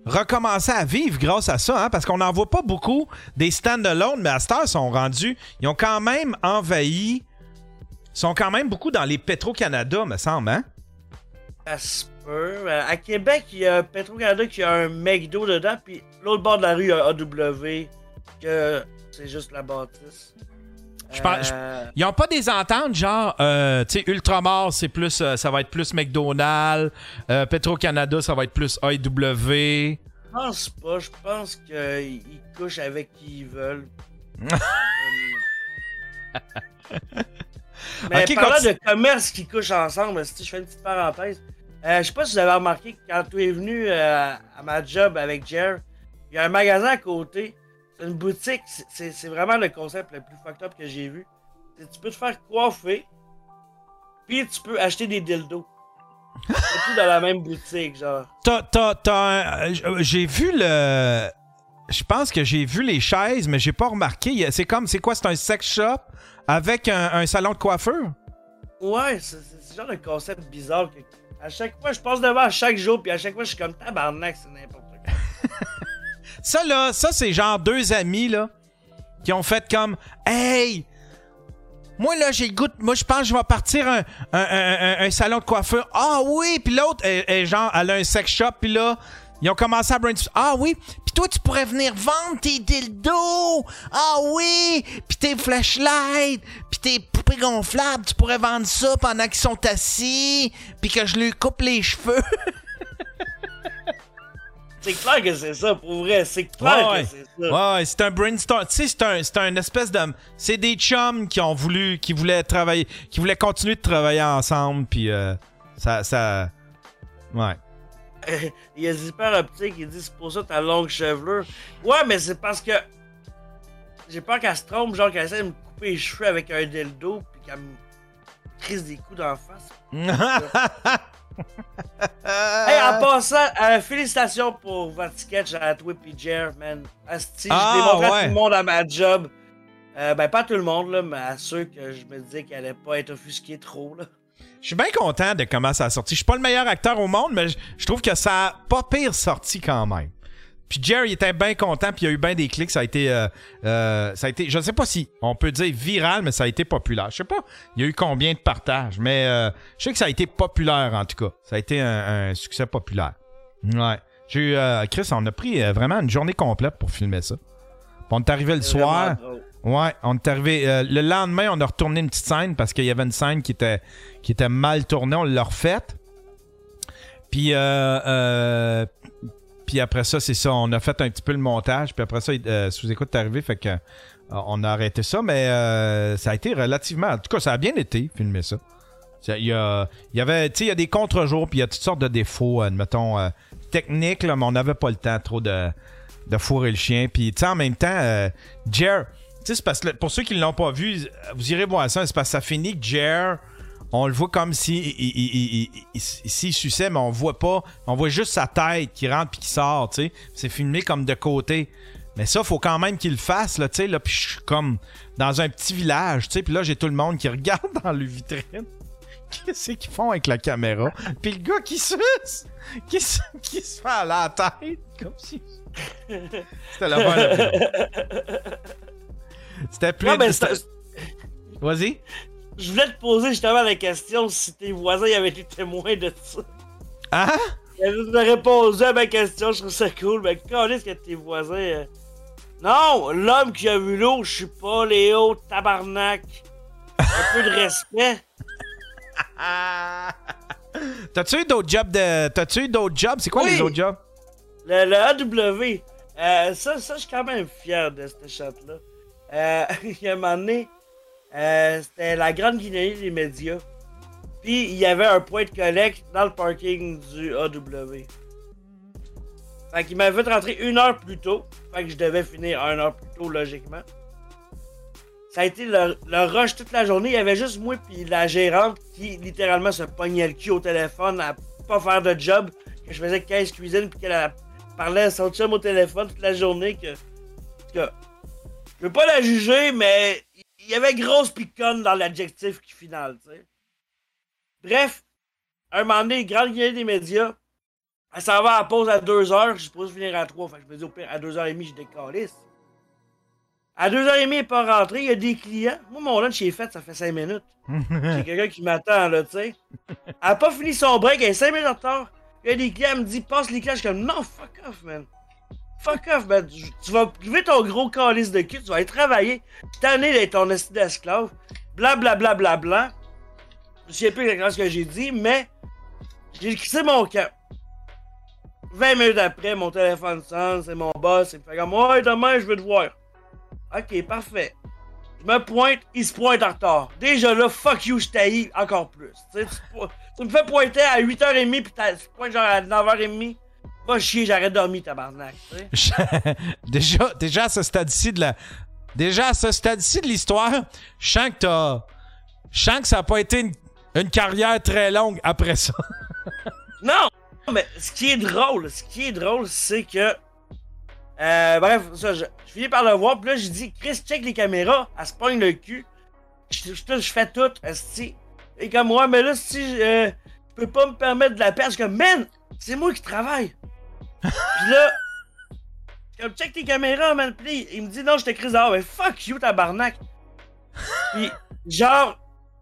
recommencé à vivre grâce à ça, hein, parce qu'on n'en voit pas beaucoup des stand-alone, mais à cette heure, sont rendus. Ils ont quand même envahi. Sont quand même beaucoup dans les Petro-Canada, me semble, hein? ça se peut. Euh, À Québec, il y a Petro-Canada qui a un McDo dedans, puis l'autre bord de la rue, il y a AW, que c'est juste la bâtisse. Je pense- je- Euh, Ils n'ont pas des ententes, genre, euh, tu sais, Ultramar, c'est plus, euh, ça va être plus McDonald's, Petro-Canada, ça va être plus AEW. Je pense pas, je pense qu'ils ils couchent avec qui ils veulent. Mais Ok, parlant continue. de commerce qui couchent ensemble, si je fais une petite parenthèse, euh, je sais pas si vous avez remarqué que quand tu es venu euh, à ma job avec Jer, il y a un magasin à côté. C'est une boutique, c'est- vraiment le concept le plus fucked up que j'ai vu. Tu peux te faire coiffer, puis tu peux acheter des dildos. C'est tout dans la même boutique, genre. Euh, j'ai vu le. Je pense que j'ai vu les chaises, mais j'ai pas remarqué. C'est comme, c'est quoi? C'est un sex shop? Avec un, un salon de coiffeur? Ouais, c'est c'est ce genre de concept bizarre que à chaque fois je passe devant à chaque jour puis à chaque fois je suis comme tabarnak, c'est n'importe quoi. Ça, là, ça, c'est genre deux amis, là, qui ont fait comme Hey! Moi, là, j'ai le goût. de- Moi, je pense que je vais partir un, un, un- un- un salon de coiffeur. Ah oui! Puis l'autre, genre, elle a un sex shop. Puis là, ils ont commencé à brainstorm. Ah oui! Toi, tu pourrais venir vendre tes dildos. Ah oui! Puis tes flashlights. Puis tes poupées gonflables. Tu pourrais vendre ça pendant qu'ils sont assis. Puis que je lui coupe les cheveux. C'est clair que c'est ça, pour vrai, c'est clair Ouais, que c'est ça. ouais, ouais, c'est un brainstorm. Tu sais, c'est un, c'est un espèce de. C'est des chums qui ont voulu, qui voulaient travailler, qui voulaient continuer de travailler ensemble, puis euh, ça, ça. Ouais. Il y a Zipper Optique, il dit c'est pour ça ta longue chevelure. Ouais, mais c'est parce que j'ai peur qu'elle se trompe, genre qu'elle essaie de me couper les cheveux avec un dildo puis qu'elle me crise des coups d'en face. hey, en passant, euh, félicitations pour votre sketch à toi et Jer, man. Asti, Ah, je l'ai montré à ouais. tout le monde à ma job. Euh, ben, pas tout le monde, là, mais à ceux que je me disais qu'elle allait pas être offusquée trop, là. Je suis bien content de comment ça a sorti. Je suis pas le meilleur acteur au monde, mais je, trouve que ça a pas pire sorti quand même. Puis Jerry était bien content, puis il y a eu bien des clics. Ça a été, euh, euh, ça a été, je sais pas si on peut dire viral, mais ça a été populaire. Je sais pas, il y a eu combien de partages, mais euh, je sais que ça a été populaire en tout cas. Ça a été un, un succès populaire. Ouais. J'ai eu, euh, Chris, on a pris euh, vraiment une journée complète pour filmer ça. Puis on est arrivé le soir. drôle. Ouais, on est arrivé. euh, le lendemain, on a retourné une petite scène parce qu'il y avait une scène qui était, qui était mal tournée. On l'a refaite. Puis, euh, euh, puis après ça, c'est ça. On a fait un petit peu le montage. Puis après ça, euh, sous-écoute est arrivé. Fait que euh, on a arrêté ça. Mais ça a été relativement. En tout cas, ça a bien été, filmer ça. Il y, a, il y avait, il y a des contre-jours, puis il y a toutes sortes de défauts, admettons, techniques, mais on n'avait pas le temps trop de, de fourrer le chien. Puis, en même temps, Jer, c'est parce que pour ceux qui ne l'ont pas vu, vous irez voir ça, c'est parce que ça finit que Jer, on le voit comme si il, il, suçait, mais on voit pas, on voit juste sa tête qui rentre puis qui sort. C'est filmé comme de côté. Mais ça, faut quand même qu'il le fasse, là, tu sais, là, puis je suis comme dans un petit village, tu sais, puis là, j'ai tout le monde qui regarde dans le vitrine. Qu'est-ce qu'ils font avec la caméra? Puis le gars qui suce, qui, se- qui se fait à la tête, comme si... C'était. C'était plus... Ouais, Vas-y. Je voulais te poser justement la question si tes voisins avaient été témoins de ça. Hein? Tu as répondu à ma question, je trouve ça cool. Mais quand est-ce que tes voisins. euh, Non, l'homme qui a vu l'eau, je suis pas Léo, tabarnak. Un peu de respect. T'as-tu eu d'autres jobs de... T'as-tu eu d'autres jobs? C'est quoi Oui. les autres jobs? Le, le AW, euh, ça, ça je suis quand même fier de cette shot-là. Euh, a un moment donné, euh, c'était la grande guinéenne des médias. Puis il y avait un point de collecte dans le parking du AW. Fait qu'il m'avait fait rentrer une heure plus tôt. Fait que je devais finir une heure plus tôt, logiquement. Ça a été le, rush toute la journée. Il y avait juste moi puis la gérante qui littéralement se pognait le cul au téléphone à pas faire de job. que je faisais 15 cuisines puis qu'elle elle parlait à son au téléphone toute la journée que. Je veux pas la juger, mais il y avait grosse piconne dans l'adjectif qui final, tu sais. Bref, un moment donné, grande gueule des médias, elle s'en va à la pause à 2h, je suis supposé finir à 3, fait que je me dis au pire, à 2h30, je décalisse. À 2h30, elle n'est pas rentrée, il y a des clients. Moi, mon lunch est fait, ça fait 5 minutes. J'ai quelqu'un qui m'attend, là, tu sais. Elle a pas fini son break, elle est 5 minutes en retard. Il y a des clients, elle me dit, passe les clients. Je suis comme, non, fuck off, man. Fuck off, man. Tu vas priver ton gros calice de cul, tu vas aller travailler. T'en ai d'être ton esti d'esclave. Bla bla bla bla bla. Je sais plus exactement ce que j'ai dit, mais j'ai quitté mon camp. 20 minutes après, mon téléphone sonne, c'est mon boss, il me fait comme, ouais, demain, je veux te voir. Ok, parfait. Je me pointe, il se pointe en retard. Déjà là, fuck you, je t'haïs encore plus. Tu, me fais pointer à 8h30 pis t'as- tu te pointes genre à 9h30. Va chier, j'arrête de dormir, tabarnak. déjà, déjà à ce stade-ci de la. Déjà à ce stade-ci de l'histoire, je sens que t'as. Je sens que ça n'a pas été une, une carrière très longue après ça. Non! Mais ce qui est drôle, ce qui est drôle, c'est que. Euh, bref, ça, je, je finis par le voir, puis là, je dis, Chris, check les caméras, elle se pogne le cul. Je, je, je fais tout, esti. Et comme moi, mais là, si euh, je peux pas me permettre de la perdre, je suis comme, man, c'est moi qui travaille. Puis là, comme, check tes caméras, man. Puis il me dit, non, je te crise dehors. Mais fuck you, tabarnak. Puis, genre,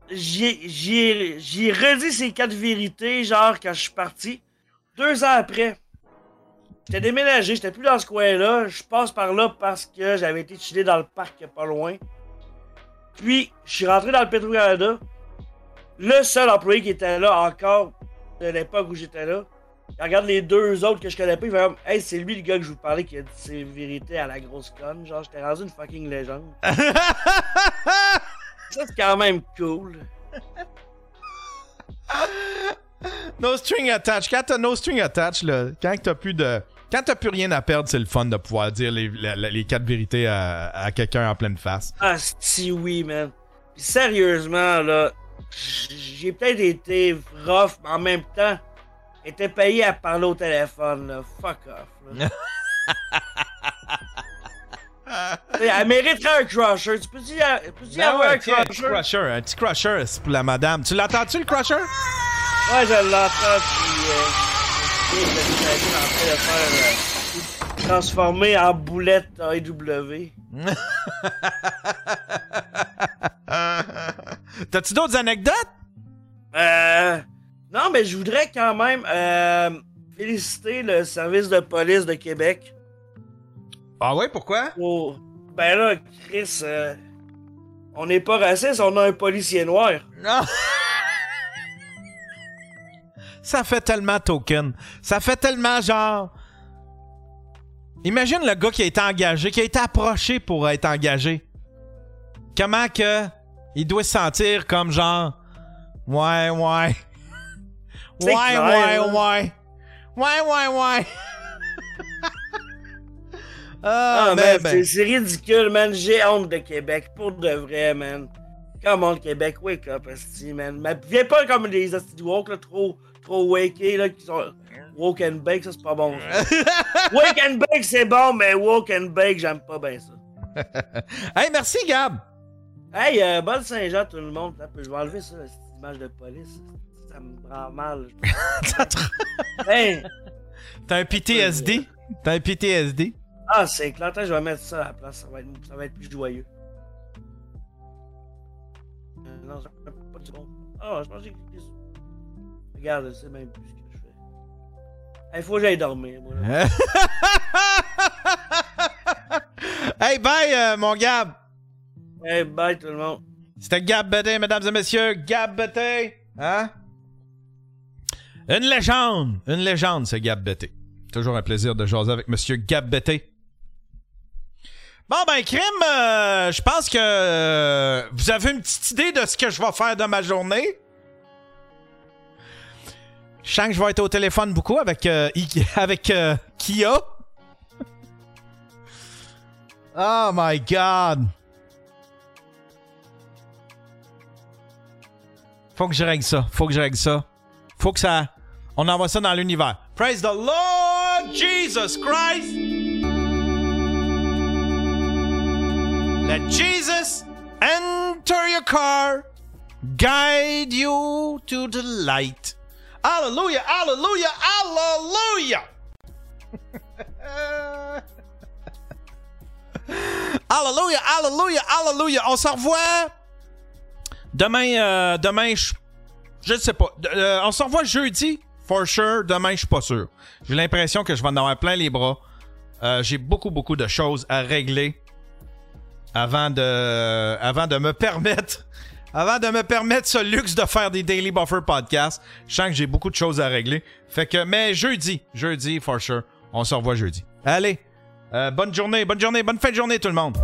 j'ai redit ces quatre vérités, genre, quand je suis parti. Deux ans après, j'étais déménagé, j'étais plus dans ce coin-là. Je passe par là parce que j'avais été chillé dans le parc pas loin. Puis, je suis rentré dans le Petro-Canada. Le seul employé qui était là encore de l'époque où j'étais là, il regarde les deux autres que je connais pas, il fait comme Hey, c'est lui le gars que je vous parlais qui a dit ses vérités à la grosse conne. Genre, j'étais rendu une fucking légende. Ça, c'est quand même cool. No string attached. Quand t'as no string attached, là, quand t'as plus de. Quand t'as plus rien à perdre, c'est le fun de pouvoir dire les, quatre vérités à, à quelqu'un en pleine face. Ah, si oui, man. Puis sérieusement, là, j'ai peut-être été rough, mais en même temps, j'étais payé à parler au téléphone, là. Fuck off, là. Elle mériterait un crusher. Tu peux-tu y, a- peux-tu y Ben avoir ouais, un tiens, un petit crusher? crusher, un petit crusher, c'est pour la madame. Tu l'entends-tu, le crusher? Ouais, je l'entends, puis... Euh, je suis en train de faire... euh, transformer en boulette AEW. T'as-tu d'autres anecdotes? Euh. Non, mais je voudrais quand même euh, féliciter le service de police de Québec. Ah ouais, pourquoi? Pour- Ben là, Chris, euh, on n'est pas raciste, on a un policier noir. Non! Ça fait tellement token. Ça fait tellement genre. Imagine le gars qui a été engagé, qui a été approché pour être engagé. Comment que il doit se sentir comme genre. Ouais, ouais. Ouais, là. ouais. Ouais, ouais, ouais. Ah, Ah, man, ben, ben. c'est- ridicule, man. J'ai honte de Québec, pour de vrai, man. Come on, Québec, wake up, esti, man. Mais viens pas comme des esti woke, là, trop, trop wakey, là, qui sont woke and bake, ça, c'est pas bon. wake and bake, c'est bon, mais woke and bake, j'aime pas bien ça. hey, merci, Gab. Hey, euh, bonne Saint-Jean, tout le monde. Attends, Je vais enlever ça, de police. Ça me rend mal. hey! T'as un PTSD? T'as un PTSD? Ah, c'est clair, je vais mettre ça à la place, ça va être, ça va être plus joyeux. Euh, non, ça pas du bon. Ah, je pense que Regarde, c'est même plus ce que je fais. Il faut que j'aille dormir, moi. hey, bye, euh, mon Gab. Hey, bye tout le monde. C'était Gab mesdames et messieurs. Gab. Hein? Une légende. Une légende, c'est Gab. Toujours un plaisir de jaser avec monsieur Gab. Bon, ben, crime, euh, je pense que euh, vous avez une petite idée de ce que je vais faire de ma journée. Je sens que je vais être au téléphone beaucoup avec, euh, avec Kia. Oh my God. Faut que je règle ça. Faut que je règle ça. Faut que ça. On envoie ça dans l'univers. Praise the Lord Jesus Christ. Let Jesus enter your car, guide you to the light. Hallelujah, hallelujah, hallelujah. Hallelujah, hallelujah, hallelujah. On se revoit demain. euh, demain, je je ne sais pas. Euh, on se revoit jeudi, for sure. Demain, je suis pas sûr. J'ai l'impression que je vais en avoir plein les bras. Euh, J'ai beaucoup, beaucoup de choses à régler avant de, avant de me permettre. Avant de me permettre ce luxe de faire des Daily Buffer podcasts, je sens que j'ai beaucoup de choses à régler. Fait que, mais jeudi, jeudi, for sure. On se revoit jeudi. Allez, euh, bonne journée, bonne journée, bonne fin de journée tout le monde.